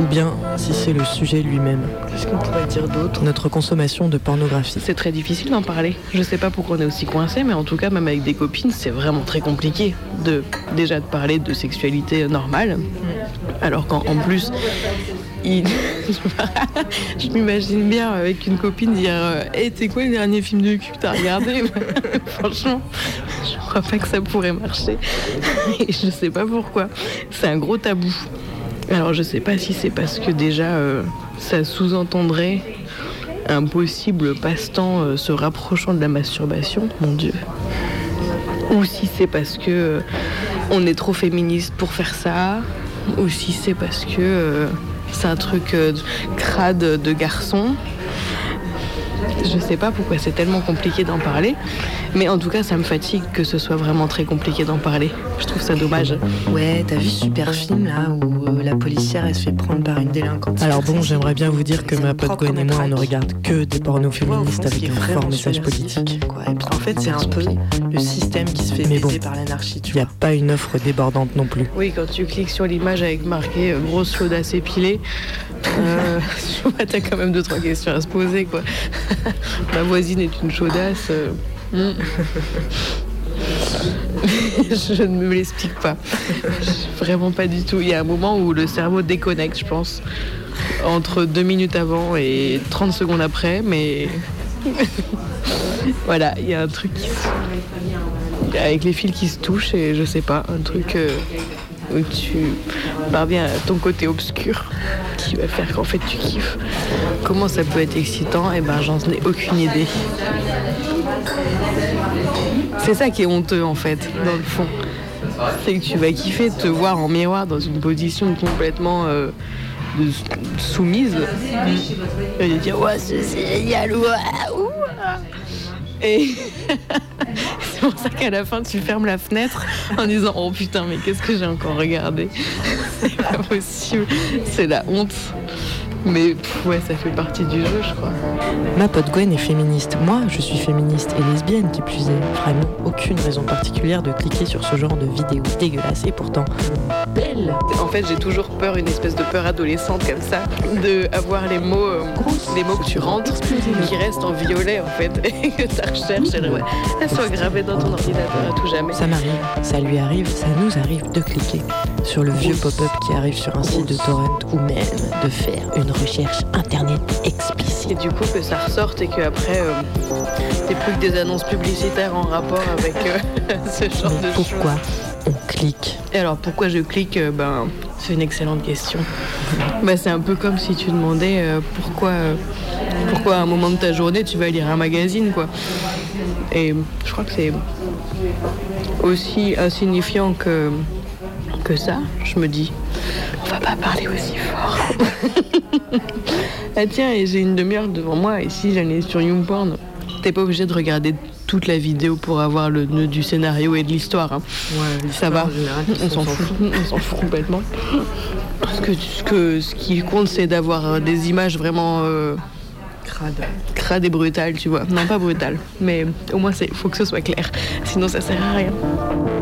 ou bien si c'est le sujet lui-même. Qu'est-ce qu'on pourrait dire d'autre? Notre consommation de pornographie. C'est très difficile d'en parler. Je sais pas pourquoi on est aussi coincé, mais en tout cas, même avec des copines, c'est vraiment très compliqué de déjà de parler de sexualité normale, alors qu'en en plus, je m'imagine bien avec une copine dire euh, Hey, c'est quoi le dernier film de cul que t'as regardé? Franchement, je crois pas que ça pourrait marcher. Et je sais pas pourquoi. C'est un gros tabou. Alors je sais pas si c'est parce que déjà euh, ça sous-entendrait un possible passe-temps euh, se rapprochant de la masturbation, mon Dieu. Ou si c'est parce que on est trop féministe pour faire ça, ou si c'est parce que c'est un truc euh, crade de garçon. Je sais pas pourquoi c'est tellement compliqué d'en parler, mais en tout cas ça me fatigue que ce soit vraiment très compliqué d'en parler. Je trouve ça dommage. Ouais, t'as vu super film là où euh, la policière elle se fait prendre par une délinquante Alors bon, j'aimerais bien vous dire que ma pote Gwen et moi on ne regarde que des pornos féministes avec un fort message politique. En fait, c'est un peu le système qui se fait Mais baiser par l'anarchie. Il n'y a pas une offre débordante non plus. Oui, quand tu cliques sur l'image avec marqué euh, grosse chaudasse épilée, euh, tu vois, t'as quand même deux trois questions à se poser quoi. Ma voisine est une chaudasse. euh, hmm. je ne me l'explique pas. Vraiment pas du tout. Il y a un moment où le cerveau déconnecte, je pense, entre deux minutes avant et 30 secondes après, mais voilà, il y a un truc qui avec les fils qui se touchent et je sais pas, un truc euh, où tu parviens à ton côté obscur qui va faire qu'en fait tu kiffes. Comment ça peut être excitant? Eh ben j'en ai aucune idée. C'est ça qui est honteux en fait, dans le fond. C'est que tu vas kiffer de te voir en miroir dans une position complètement euh, soumise. Et de dire ouais c'est génial. Et c'est pour ça qu'à la fin tu fermes la fenêtre en disant oh putain mais qu'est-ce que j'ai encore regardé? C'est pas possible, c'est la honte. Mais ouais ça fait partie du jeu je crois. Ma pote Gwen est féministe. Moi, je suis féministe et lesbienne qui plus est. Vraiment, aucune raison particulière de cliquer sur ce genre de vidéo dégueulasse et pourtant belle. En fait, j'ai toujours peur, une espèce de peur adolescente comme ça, de avoir les mots, euh, les mots que tu rentres qui restent en violet en fait, et que ta recherche, elle, ouais, elle soit gravée dans ton ordinateur à tout jamais. Ça m'arrive, ça lui arrive, ça nous arrive de cliquer sur le vieux pop-up qui arrive sur un site de torrent ou même de faire une recherche internet explicite. Et du coup que ça ressorte et que après euh, t'es plus que des annonces publicitaires en rapport avec euh, ce genre de choses. Pourquoi clique Et alors pourquoi je clique euh, Ben c'est une excellente question. bah, c'est un peu comme si tu demandais euh, pourquoi, euh, pourquoi à un moment de ta journée tu vas lire un magazine quoi. Et je crois que c'est aussi insignifiant que que ça. Je me dis, on va pas parler aussi fort. ah tiens, et j'ai une demi-heure devant moi et si j'allais sur YouPorn, t'es pas obligé de regarder toute la vidéo pour avoir le nœud du scénario et de l'histoire. hein. ça va, général, on s'en fout, on s'en fout complètement. Parce que ce, que, ce qui compte, c'est d'avoir euh, des images vraiment euh, crades. crades et brutales, tu vois. Non, pas brutales, mais au moins il faut que ce soit clair. Sinon, ça sert à rien.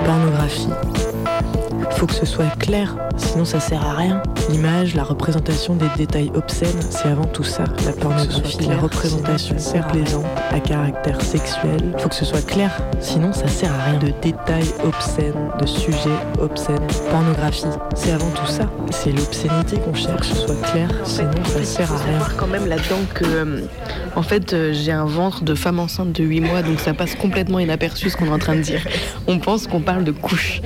Pornographie. Faut que ce soit clair, sinon ça sert à rien. L'image, la représentation des détails obscènes, c'est avant tout ça. La pornographie, la représentation complaisante à caractère sexuel. Faut que ce soit clair, sinon ça sert à rien. De détails obscènes, de sujets obscènes. Pornographie, c'est avant tout ça. C'est l'obscénité qu'on cherche, que ce soit clair, sinon ça sert à faut rien. savoir quand même là-dedans que, euh, en fait, euh, j'ai un ventre de femme enceinte de 8 mois, donc ça passe complètement inaperçu ce qu'on est en train de dire. On pense qu'on parle de couches,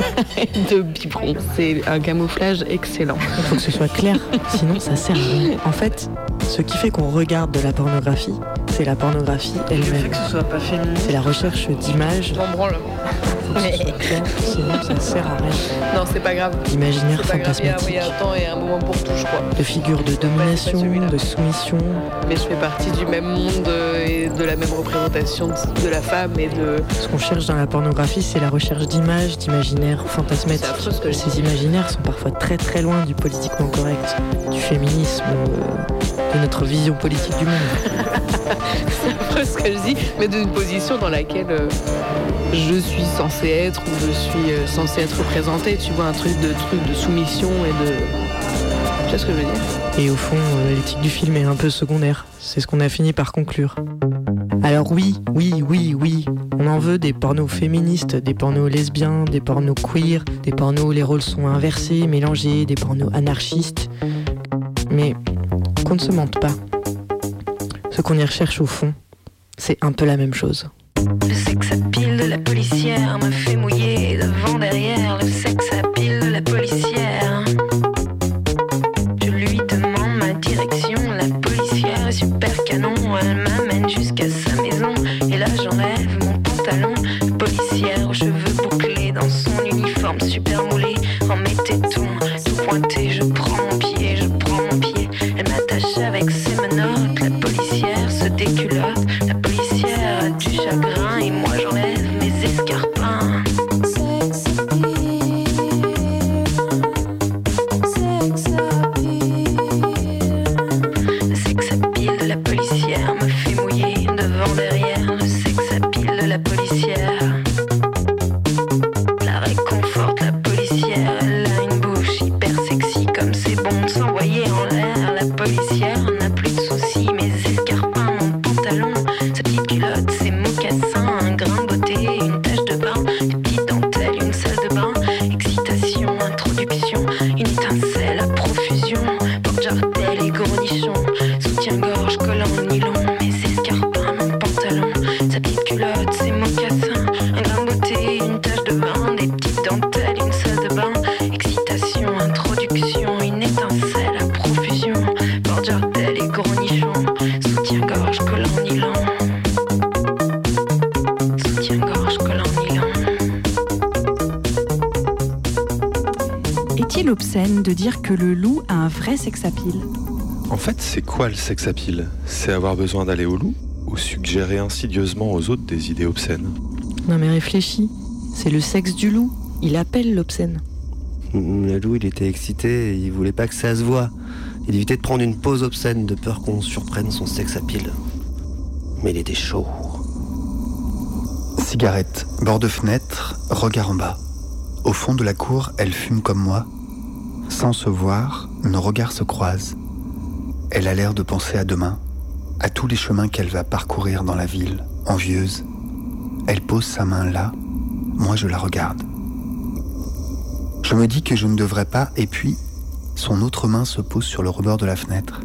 de biberon. C'est un camouflage excellent. Il faut que ce soit clair, sinon ça sert à rien. En fait, ce qui fait qu'on regarde de la pornographie, c'est la pornographie Le fait elle-même. que ce soit pas féministe. C'est la recherche d'images. Mais... Sinon, ça sert à rien. Non, c'est pas grave. Imaginaire C'est pas grave, il y a- fantasmatique. il y a un temps et un moment pour tout, je crois. De figures de domination, de soumission. Mais je fais partie du même monde euh, et de la même représentation de, la femme et de. Ce qu'on cherche dans la pornographie, c'est la recherche d'images, d'imaginaires fantasmatiques. Ces imaginaires sont parfois très très loin du politiquement correct, du féminisme, euh, de notre vision politique du monde. c'est affreux ce que je dis, mais d'une position dans laquelle euh, je suis censée être ou je suis euh, censée être représentée. Tu vois, un truc de truc de soumission et de. Tu vois ce que je veux dire? Et au fond, euh, l'éthique du film est un peu secondaire. C'est ce qu'on a fini par conclure. Alors oui, oui, oui, oui, on en veut des pornos féministes, des pornos lesbiens, des pornos queer, des pornos où les rôles sont inversés, mélangés, des pornos anarchistes. Mais qu'on ne se mente pas. Ce qu'on y recherche au fond, c'est un peu la même chose. Le sexe à pile de la policière me fait mouiller devant derrière. C'est avoir besoin d'aller au loup ou suggérer insidieusement aux autres des idées obscènes Non mais réfléchis, c'est le sexe du loup. Il appelle l'obscène. Le loup, il était excité, et il voulait pas que ça se voit. Il évitait de prendre une pause obscène de peur qu'on surprenne son sexe à pile. Mais il était chaud. Cigarette, bord de fenêtre, regard en bas. Au fond de la cour, elle fume comme moi. Sans se voir, nos regards se croisent. Elle a l'air de penser à demain, à tous les chemins qu'elle va parcourir dans la ville, envieuse. Elle pose sa main là, moi je la regarde. Je me dis que je ne devrais pas, et puis son autre main se pose sur le rebord de la fenêtre.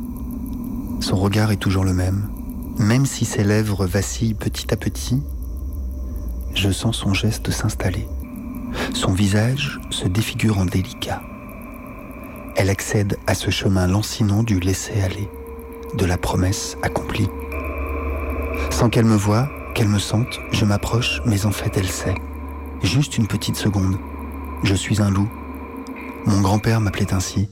Son regard est toujours le même, même si ses lèvres vacillent petit à petit. Je sens son geste s'installer. Son visage se défigure en délicat. Elle accède à ce chemin lancinant du laisser-aller, de la promesse accomplie. Sans qu'elle me voie, qu'elle me sente, je m'approche, mais en fait elle sait. Juste une petite seconde. Je suis un loup. Mon grand-père m'appelait ainsi.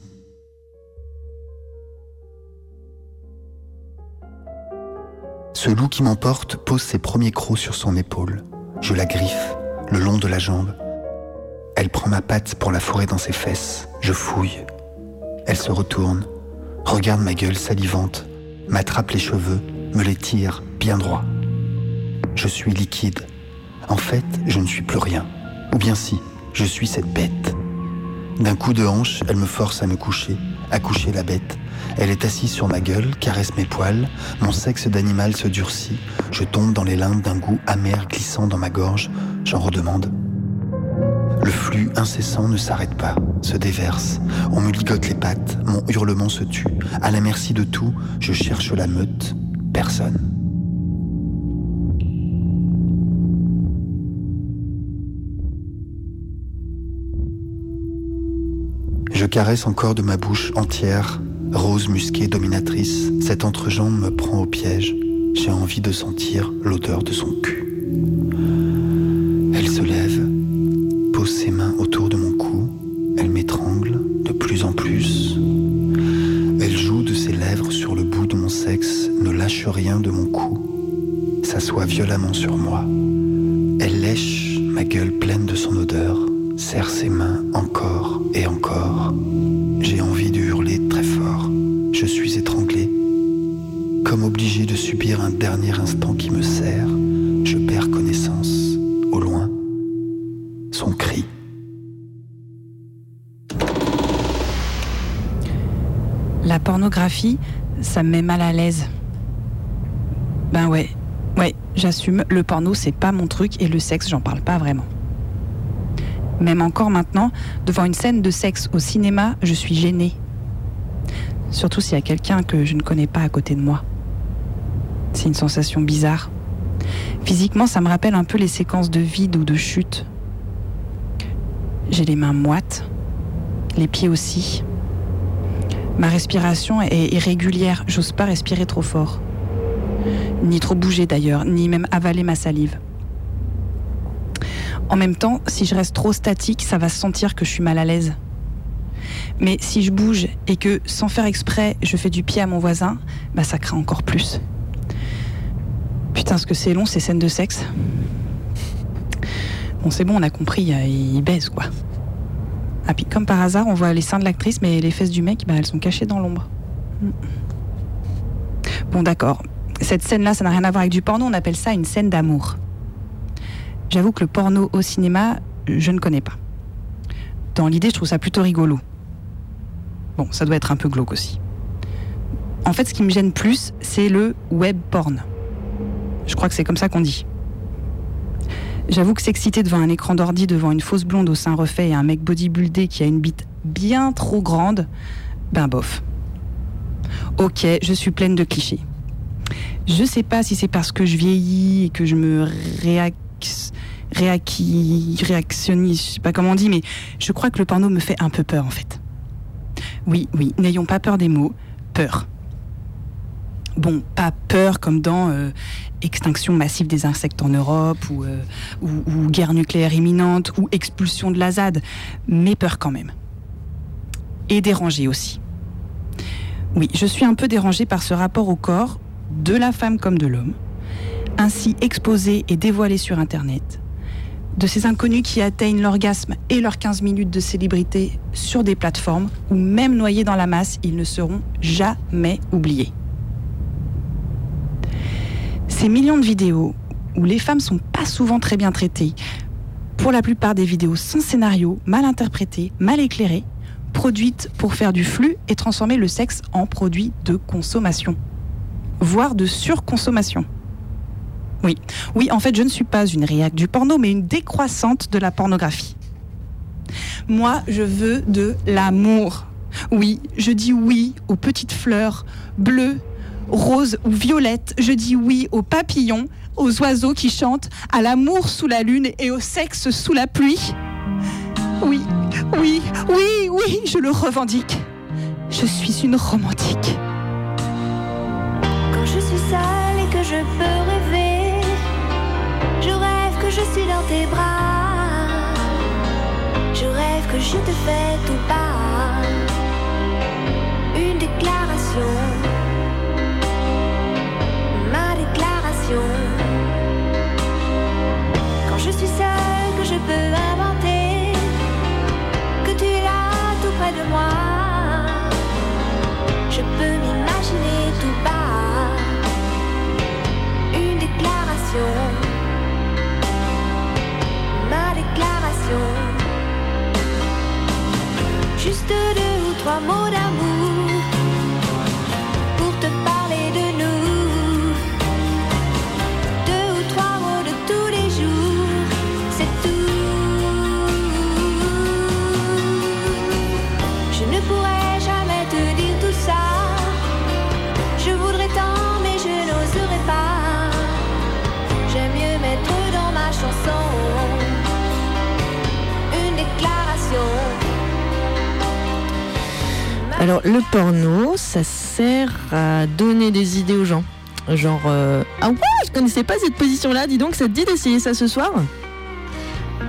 Ce loup qui m'emporte pose ses premiers crocs sur son épaule. Je la griffe, le long de la jambe. Elle prend ma patte pour la fourrer dans ses fesses. Je fouille. Elle se retourne, regarde ma gueule salivante, m'attrape les cheveux, me les tire bien droit. Je suis liquide. En fait, je ne suis plus rien. Ou bien si, je suis cette bête. D'un coup de hanche, elle me force à me coucher, à coucher la bête. Elle est assise sur ma gueule, caresse mes poils, mon sexe d'animal se durcit, je tombe dans les limbes d'un goût amer glissant dans ma gorge, j'en redemande. Le flux incessant ne s'arrête pas, se déverse, on me ligote les pattes, mon hurlement se tue, à la merci de tout, je cherche la meute, personne. Je caresse encore de ma bouche entière, rose musquée dominatrice, cette entrejambe me prend au piège. J'ai envie de sentir l'odeur de son cul. Violemment sur moi. Elle lèche ma gueule pleine de son odeur, serre ses mains encore et encore. J'ai envie de hurler très fort. Je suis étranglé. Comme obligé de subir un dernier instant qui me serre, je perds connaissance. Au loin, son cri. La pornographie, ça me met mal à l'aise. Ben ouais, ouais, le porno c'est pas mon truc et le sexe j'en parle pas vraiment. Même encore maintenant, devant une scène de sexe au cinéma, je suis gênée. Surtout s'il y a quelqu'un que je ne connais pas à côté de moi. C'est une sensation bizarre. Physiquement, ça me rappelle un peu les séquences de vide ou de chute. J'ai les mains moites, les pieds aussi. Ma respiration est irrégulière, j'ose pas respirer trop fort. Ni trop bouger d'ailleurs, ni même avaler ma salive. En même temps, si je reste trop statique, ça va se sentir que je suis mal à l'aise. Mais si je bouge et que, sans faire exprès, je fais du pied à mon voisin, bah ça craint encore plus. Putain, ce que c'est long ces scènes de sexe. Bon, c'est bon, on a compris, il baise quoi. Ah, puis comme par hasard, on voit les seins de l'actrice, mais les fesses du mec, bah, elles sont cachées dans l'ombre. Hmm. Bon, d'accord. Cette scène-là, ça n'a rien à voir avec du porno, on appelle ça une scène d'amour. J'avoue que le porno au cinéma, je ne connais pas. Dans l'idée, je trouve ça plutôt rigolo. Bon, ça doit être un peu glauque aussi. En fait, ce qui me gêne plus, c'est le web porn. Je crois que c'est comme ça qu'on dit. J'avoue que s'exciter devant un écran d'ordi, devant une fausse blonde au sein refait et un mec bodybuildé qui a une bite bien trop grande, ben bof. Ok, je suis pleine de clichés. Je sais pas si c'est parce que je vieillis et que je me réac... réacqui... réactionnise, je sais pas comment on dit, mais je crois que le porno me fait un peu peur en fait. Oui, oui, n'ayons pas peur des mots, peur. Bon, pas peur comme dans euh, extinction massive des insectes en Europe ou, euh, ou, ou guerre nucléaire imminente ou expulsion de la ZAD, mais peur quand même. Et dérangée aussi. Oui, je suis un peu dérangée par ce rapport au corps, de la femme comme de l'homme, ainsi exposé et dévoilé sur Internet, de ces inconnus qui atteignent l'orgasme et leurs 15 minutes de célébrité sur des plateformes où même noyés dans la masse, ils ne seront jamais oubliés. Ces millions de vidéos où les femmes sont pas souvent très bien traitées, pour la plupart des vidéos sans scénario, mal interprétées, mal éclairées, produites pour faire du flux et transformer le sexe en produit de consommation, voire de surconsommation. Oui, oui, en fait, je ne suis pas une réac du porno, mais une décroissante de la pornographie. Moi, je veux de l'amour. Oui, je dis oui aux petites fleurs bleues, roses ou violettes. Je dis oui aux papillons, aux oiseaux qui chantent, à l'amour sous la lune et au sexe sous la pluie. Oui, oui, oui, oui, je le revendique. Je suis une romantique. Seule et que je peux rêver, je rêve que je suis dans tes bras. Je rêve que je te fais tout part. Une déclaration. Ma déclaration. Quand je suis seule, que je peux inventer. Que tu es là tout près de moi. Je peux Ma déclaration. Juste deux ou trois mots d'amour. Alors le porno, ça sert à donner des idées aux gens. Genre, euh, ah ouais, je connaissais pas cette position-là, dis donc, ça te dit d'essayer ça ce soir?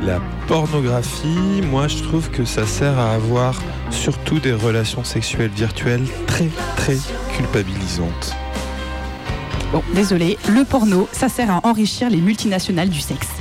La pornographie, moi je trouve que ça sert à avoir surtout des relations sexuelles virtuelles très très culpabilisantes. Bon, désolé, le porno, ça sert à enrichir les multinationales du sexe.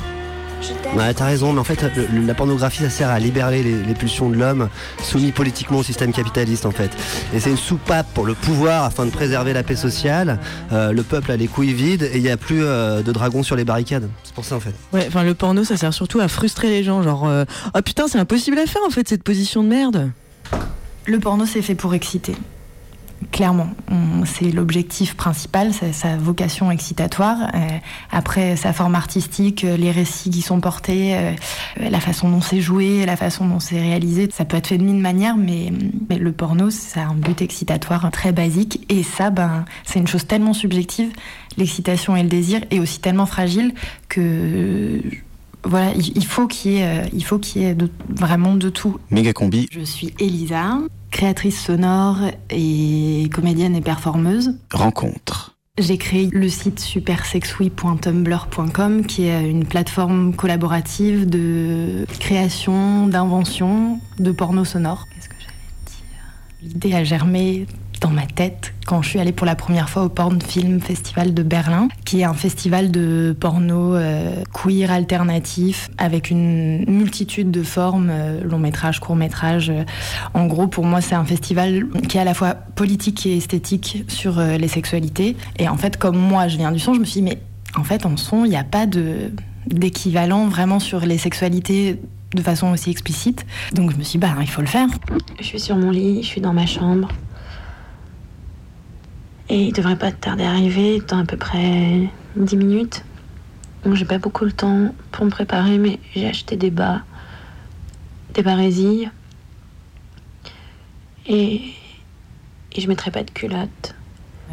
Ouais, t'as raison, mais en fait, le- la pornographie, ça sert à libérer les, les pulsions de l'homme soumis politiquement au système capitaliste, en fait. Et c'est une soupape pour le pouvoir afin de préserver la paix sociale. Euh, le peuple a les couilles vides et il n'y a plus euh, de dragons sur les barricades. C'est pour ça, en fait. Ouais, enfin le porno ça sert surtout à frustrer les gens, genre euh, oh putain c'est impossible à faire en fait cette position de merde. Le porno, c'est fait pour exciter. Clairement, c'est l'objectif principal, c'est sa vocation excitatoire. Euh, après, sa forme artistique, euh, les récits qui sont portés, euh, la façon dont c'est joué, la façon dont c'est réalisé, ça peut être fait de mille manières, mais, mais le porno, ça a un but excitatoire très basique. Et ça, ben, c'est une chose tellement subjective, l'excitation et le désir, est aussi tellement fragile que voilà, il faut qu'il y ait, il faut qu'il y ait de- vraiment de tout. Méga combi. Je suis Elisa, créatrice sonore et comédienne et performeuse. Rencontre. J'ai créé le site supersexuy.tumblr.com qui est une plateforme collaborative de création, d'invention de porno sonore. Qu'est-ce que j'allais dire? L'idée a germé dans ma tête quand je suis allée pour la première fois au Porn Film Festival de Berlin, qui est un festival de porno euh, queer alternatif avec une multitude de formes, euh, long métrage, court métrage. En gros, pour moi, c'est un festival qui est à la fois politique et esthétique sur euh, les sexualités. Et en fait, comme moi, je viens du son, je me suis dit, mais en fait, en son, il n'y a pas d'équivalent vraiment sur les sexualités de façon aussi explicite. Donc je me suis dit, bah, il faut le faire. Je suis sur mon lit, je suis dans ma chambre. Et il devrait pas tarder à arriver dans à peu près 10 minutes. Donc j'ai pas beaucoup le temps pour me préparer, mais j'ai acheté des bas, des barésilles. Et, et je mettrai pas de culotte.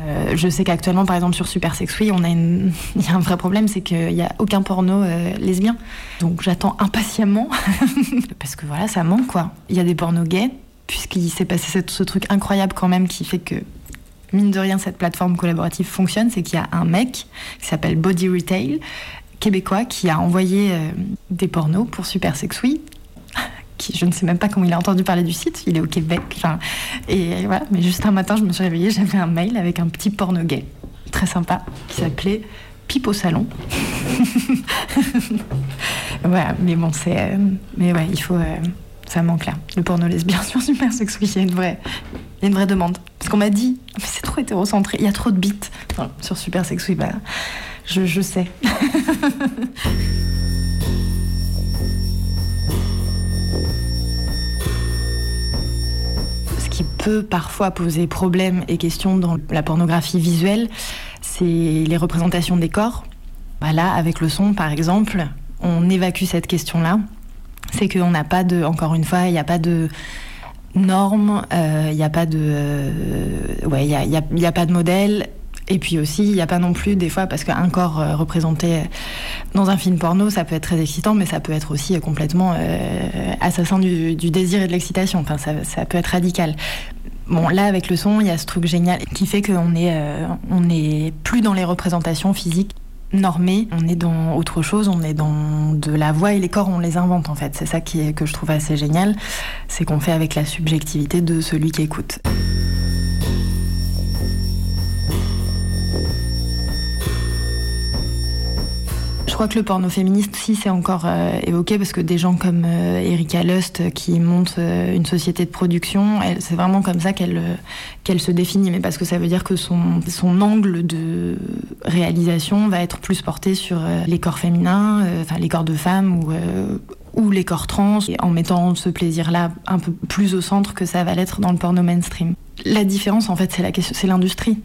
Euh, je sais qu'actuellement, par exemple, sur Super Sex Oui, on a il y a un vrai problème, c'est qu'il n'y a aucun porno euh, lesbien. Donc j'attends impatiemment, parce que voilà, ça manque quoi. Il y a des pornos gays, puisqu'il s'est passé ce truc incroyable quand même qui fait que, mine de rien, cette plateforme collaborative fonctionne, c'est qu'il y a un mec qui s'appelle Body Retail, québécois, qui a envoyé euh, des pornos pour Super Sex. Qui, je ne sais même pas comment il a entendu parler du site, il est au Québec. Et voilà, mais juste un matin, je me suis réveillée, j'avais un mail avec un petit porno gay, très sympa, qui s'appelait Pipe au salon. voilà, mais bon, c'est. euh, mais il faut. euh, ça manque là. Le porno lesbien sur Super Sex Oui, il y a une vraie, il y a une vraie demande. Parce qu'on m'a dit, mais c'est trop hétérocentré, il y a trop de bits sur Super Sex Oui, je, je sais. Ce qui peut parfois poser problème et question dans la pornographie visuelle, c'est les représentations des corps. Bah là, avec le son, par exemple, on évacue cette question-là. C'est qu'on n'a pas de, encore une fois, il n'y a pas de normes, euh, il n'y a pas de, euh, ouais, il a, pas de modèle. Et puis aussi, il n'y a pas non plus des fois, parce qu'un corps euh, représenté dans un film porno, ça peut être très excitant, mais ça peut être aussi euh, complètement euh, assassin du, désir et de l'excitation. Enfin, ça, peut être radical. Bon, là, avec le son, il y a ce truc génial qui fait qu'on est, euh, on est plus dans les représentations physiques normées, on est dans autre chose, on est dans de la voix et les corps, on les invente en fait. C'est ça que je trouve assez génial, c'est qu'on fait avec la subjectivité de celui qui écoute. Crois que le porno féministe, si c'est encore euh, évoqué, parce que des gens comme euh, Erika Lust euh, qui montent euh, une société de production, c'est vraiment comme ça qu'elle qu'elle se définit, mais parce que ça veut dire que son, son angle de réalisation va être plus porté sur les corps féminins, enfin les corps de femmes ou, ou les corps trans, en mettant ce plaisir-là un peu plus au centre que ça va l'être dans le porno mainstream. La différence, en fait, c'est l'industrie.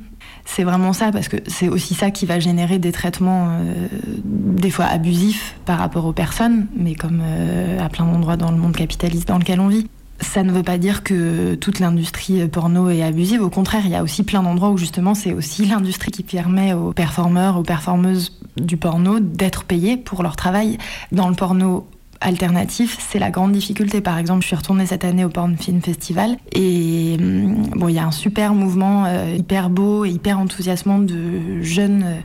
C'est vraiment ça, parce que c'est aussi ça qui va générer des traitements euh, des fois abusifs par rapport aux personnes, mais comme euh, à plein d'endroits dans le monde capitaliste dans lequel on vit. Ça ne veut pas dire que toute l'industrie porno est abusive. Au contraire, il y a aussi plein d'endroits où justement c'est aussi l'industrie qui permet aux performeurs, aux performeuses du porno d'être payés pour leur travail. Dans le porno alternatif, c'est la grande difficulté. Par exemple, je suis retournée cette année au Porn Film Festival et hum, bon, il y a un super mouvement euh, hyper beau et hyper enthousiasmant de jeunes euh,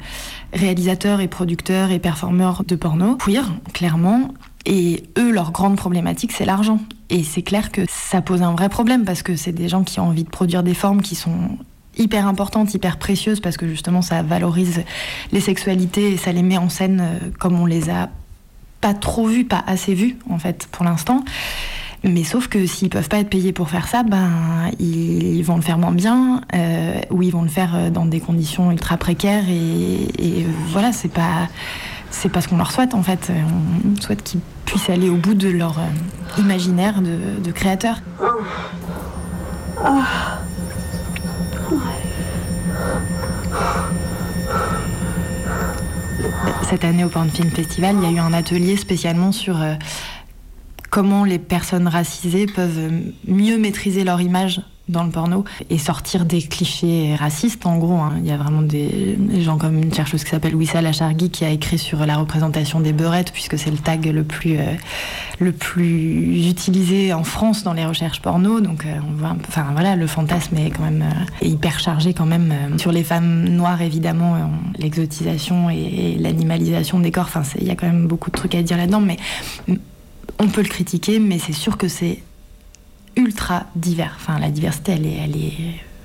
réalisateurs et producteurs et performeurs de porno queer, clairement. Et eux, leur grande problématique, c'est l'argent. Et c'est clair que ça pose un vrai problème parce que c'est des gens qui ont envie de produire des formes qui sont hyper importantes, hyper précieuses parce que justement ça valorise les sexualités et ça les met en scène euh, comme on les a pas trop vues, pas assez vues en fait pour l'instant. Mais sauf que s'ils peuvent pas être payés pour faire ça, ben ils vont le faire moins bien, euh, ou ils vont le faire euh, dans des conditions ultra précaires et, voilà, c'est pas c'est pas ce qu'on leur souhaite en fait. On souhaite qu'ils puissent aller au bout de leur euh, imaginaire de, de créateur. Cette année au Porn Film Festival, il y a eu un atelier spécialement sur euh, comment les personnes racisées peuvent mieux maîtriser leur image dans le porno et sortir des clichés racistes en gros. hein. Il y a vraiment des, gens comme une chercheuse qui s'appelle Wissal Achargui qui a écrit sur la représentation des beurettes puisque c'est le tag le plus, euh, le plus utilisé en France dans les recherches porno. Donc euh, on voit enfin voilà, le fantasme est quand même euh, hyper chargé quand même sur les femmes noires évidemment, l'exotisation et, et l'animalisation des corps. Enfin il y a quand même beaucoup de trucs à dire là-dedans, mais on peut le critiquer, mais c'est sûr que c'est ultra divers. Enfin, la diversité, elle est, elle est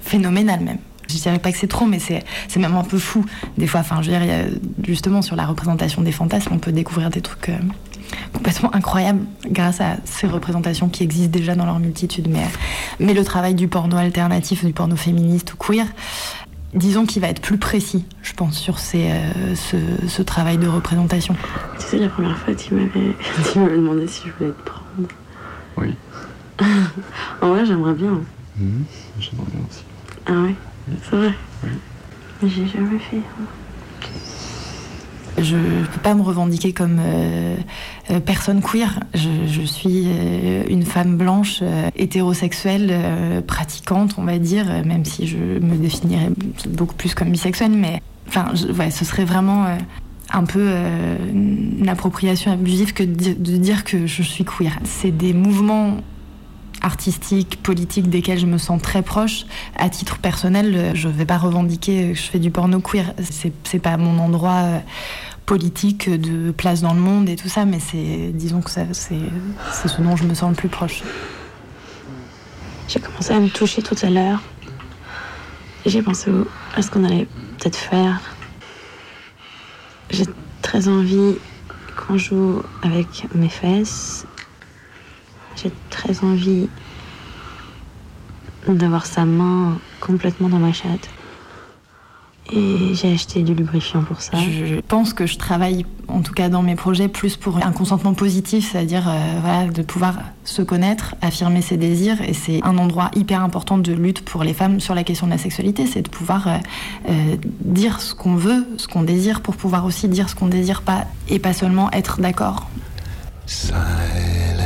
phénoménale même. Je dirais pas que c'est trop, mais c'est c'est même un peu fou des fois. Enfin, je veux dire, justement sur la représentation des fantasmes, on peut découvrir des trucs euh, complètement incroyables grâce à ces représentations qui existent déjà dans leur multitude. Mais, mais le travail du porno alternatif, du porno féministe ou queer, disons qu'il va être plus précis, je pense, sur ces, euh, ce, ce travail de représentation. Tu sais, la première fois, tu m'avais demandé si je voulais te prendre. Oui. en vrai, j'aimerais bien. J'aimerais bien aussi. Ah ouais C'est vrai Mais j'ai jamais fait. Je ne peux pas me revendiquer comme euh, euh, personne queer. Je, je suis euh, une femme blanche, euh, hétérosexuelle, euh, pratiquante, on va dire, même si je me définirais beaucoup plus comme bisexuelle. Mais enfin, je- ouais, ce serait vraiment euh, un peu euh, une appropriation abusive que de dire que je suis queer. C'est des mouvements artistiques, politiques desquels je me sens très proche. À titre personnel, euh, je vais pas revendiquer que je fais du porno queer. C'est, c'est pas mon endroit euh, politique de place dans le monde et tout ça, mais c'est, disons que c'est, c'est ce dont je me sens le plus proche. J'ai commencé à me toucher tout à l'heure. J'ai pensé à ce qu'on allait peut-être faire. J'ai très envie qu'on joue avec mes fesses. J'ai très envie d'avoir sa main complètement dans ma chatte. Et j'ai acheté du lubrifiant pour ça. Je pense que je travaille, en tout cas dans mes projets, plus pour un consentement positif, c'est-à-dire euh, voilà, de pouvoir se connaître, affirmer ses désirs. Et c'est un endroit hyper important de lutte pour les femmes sur la question de la sexualité, c'est de pouvoir euh, euh, dire ce qu'on veut, ce qu'on désire, pour pouvoir aussi dire ce qu'on désire pas, et pas seulement être d'accord. Silence is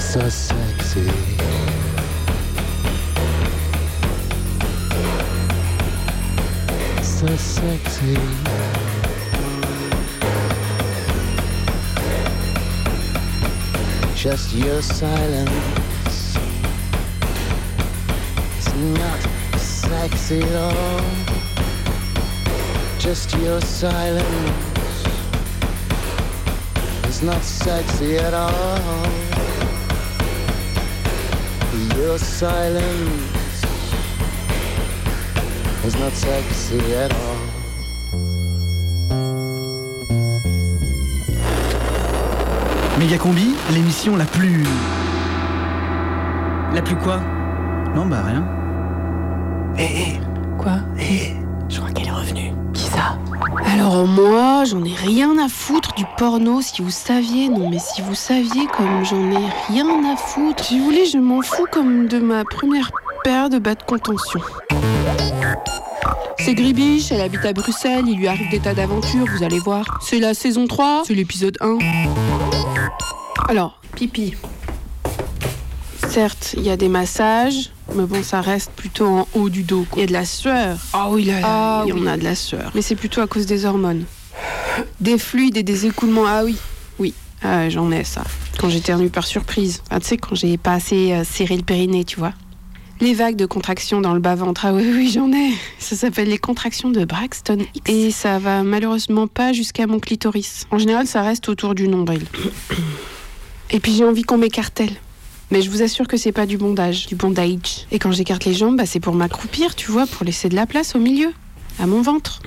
so sexy. So sexy. Just your silence. It's not sexy at all. Just your silence. It's not sexy at all. Your silence is not sexy at all. Méga Combi, l'émission la plus. La plus quoi? Non, bah rien. Eh, Quoi Alors moi, j'en ai rien à foutre du porno, si vous saviez. Non mais si vous saviez comme j'en ai rien à foutre. Si vous voulez, je m'en fous comme de ma première paire de bas de contention. C'est Gribiche, elle habite à Bruxelles, il lui arrive des tas d'aventures, vous allez voir. C'est la saison 3, c'est l'épisode 1. Alors, pipi. Certes, il y a des massages, mais bon, ça reste plutôt en haut du dos. quoi. Il y a de la sueur. Ah oui, là, ah, il y en a de la sueur. Mais c'est plutôt à cause des hormones. Des fluides et des écoulements. Ah oui, oui, ah, j'en ai ça. Quand j'éternue par surprise. Ah, tu sais, quand j'ai pas assez euh, serré le périnée, tu vois. Les vagues de contractions dans le bas-ventre. Ah oui, oui, j'en ai. Ça s'appelle les contractions de Braxton X. Et ça va malheureusement pas jusqu'à mon clitoris. En général, ça reste autour du nombril. Et puis j'ai envie qu'on m'écartèle. Mais je vous assure que c'est pas du bondage, du bondage. Et quand j'écarte les jambes, bah, c'est pour m'accroupir, tu vois, pour laisser de la place au milieu, à mon ventre.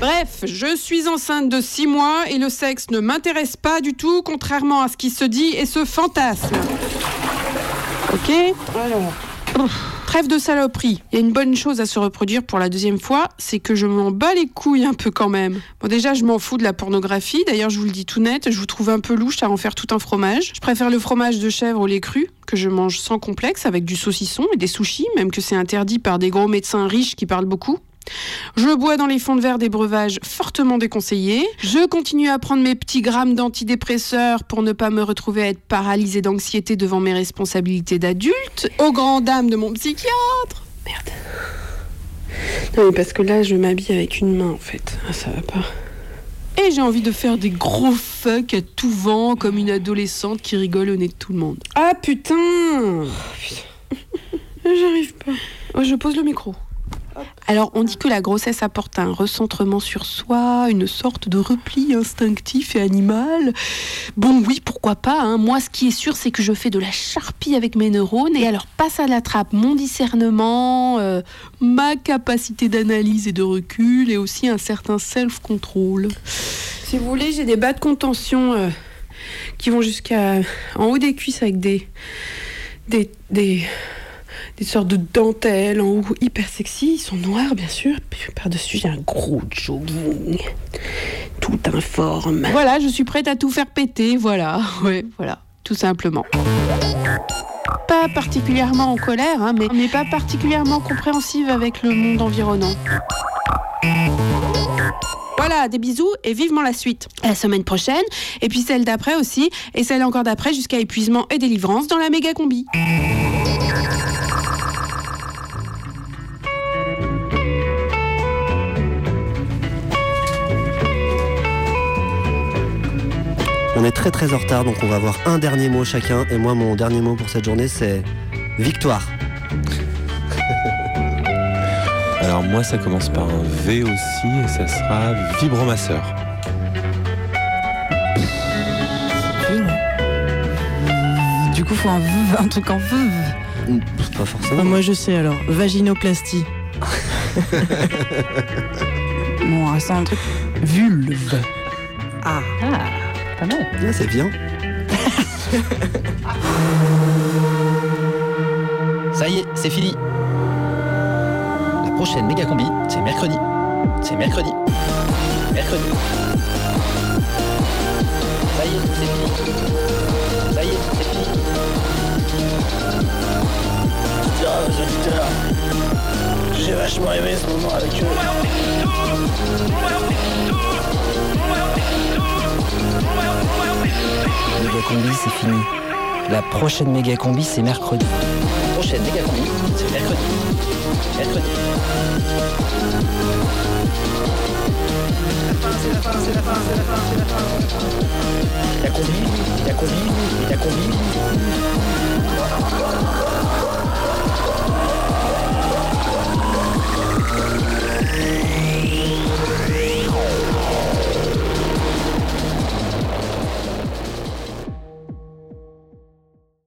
Bref, je suis enceinte de 6 mois et le sexe ne m'intéresse pas du tout, contrairement à ce qui se dit et se fantasme. Ok? Alors. Trêve de saloperie. Il y a une bonne chose à se reproduire pour la deuxième fois, c'est que je m'en bats les couilles un peu quand même. Bon, déjà, je m'en fous de la pornographie. D'ailleurs, je vous le dis tout net, je vous trouve un peu louche à en faire tout un fromage. Je préfère le fromage de chèvre au lait cru, que je mange sans complexe, avec du saucisson et des sushis, même que c'est interdit par des gros médecins riches qui parlent beaucoup. Je bois dans les fonds de verre des breuvages fortement déconseillés. Je continue à prendre mes petits grammes d'antidépresseurs pour ne pas me retrouver à être paralysée d'anxiété devant mes responsabilités d'adulte, aux grandes dames de mon psychiatre. Merde. Non mais parce que là, je m'habille avec une main en fait. Ah, ça va pas. Et j'ai envie de faire des gros fuck à tout vent comme une adolescente qui rigole au nez de tout le monde. Ah putain J'arrive pas. Oh, je pose le micro. Alors, on dit que la grossesse apporte un recentrement sur soi, une sorte de repli instinctif et animal. Bon, oui, pourquoi pas. hein. Moi, ce qui est sûr, c'est que je fais de la charpie avec mes neurones. Et alors, passe à la trappe mon discernement, euh, ma capacité d'analyse et de recul, et aussi un certain self-control. Si vous voulez, j'ai des bas de contention euh, qui vont jusqu'à en haut des cuisses avec des des, des, des sortes de dentelles en haut hyper sexy. Ils sont noirs, bien sûr. Puis par-dessus, j'ai un gros jogging. Tout informe. Voilà, je suis prête à tout faire péter. Voilà, ouais, voilà. Tout simplement. Pas particulièrement en colère, hein, mais, mais pas particulièrement compréhensive avec le monde environnant. Voilà, des bisous et vivement la suite. La semaine prochaine, et puis celle d'après aussi, et celle encore d'après jusqu'à épuisement et délivrance dans la méga combi. Est très très en retard, donc on va avoir un dernier mot chacun. Et moi, mon dernier mot pour cette journée, c'est victoire. Alors moi ça commence par un V aussi et ça sera vibromasseur. Du coup, faut un, v- un truc en veuve. Pas forcément. Ah, moi je sais alors, vaginoplastie. Bon, reste un truc. Vulve. Ah, pas mal. Ah, c'est bien. Ça y est, c'est fini. La prochaine méga combi, c'est mercredi. C'est mercredi. Mercredi. Ça y est, c'est fini. Ça y est, c'est fini. Putain, les auditeurs, j'ai vachement aimé ce moment avec eux. Méga combi, c'est fini. La prochaine méga combi, c'est mercredi. La prochaine méga combi, c'est mercredi. Mercredi. La combi, la combi, la combi.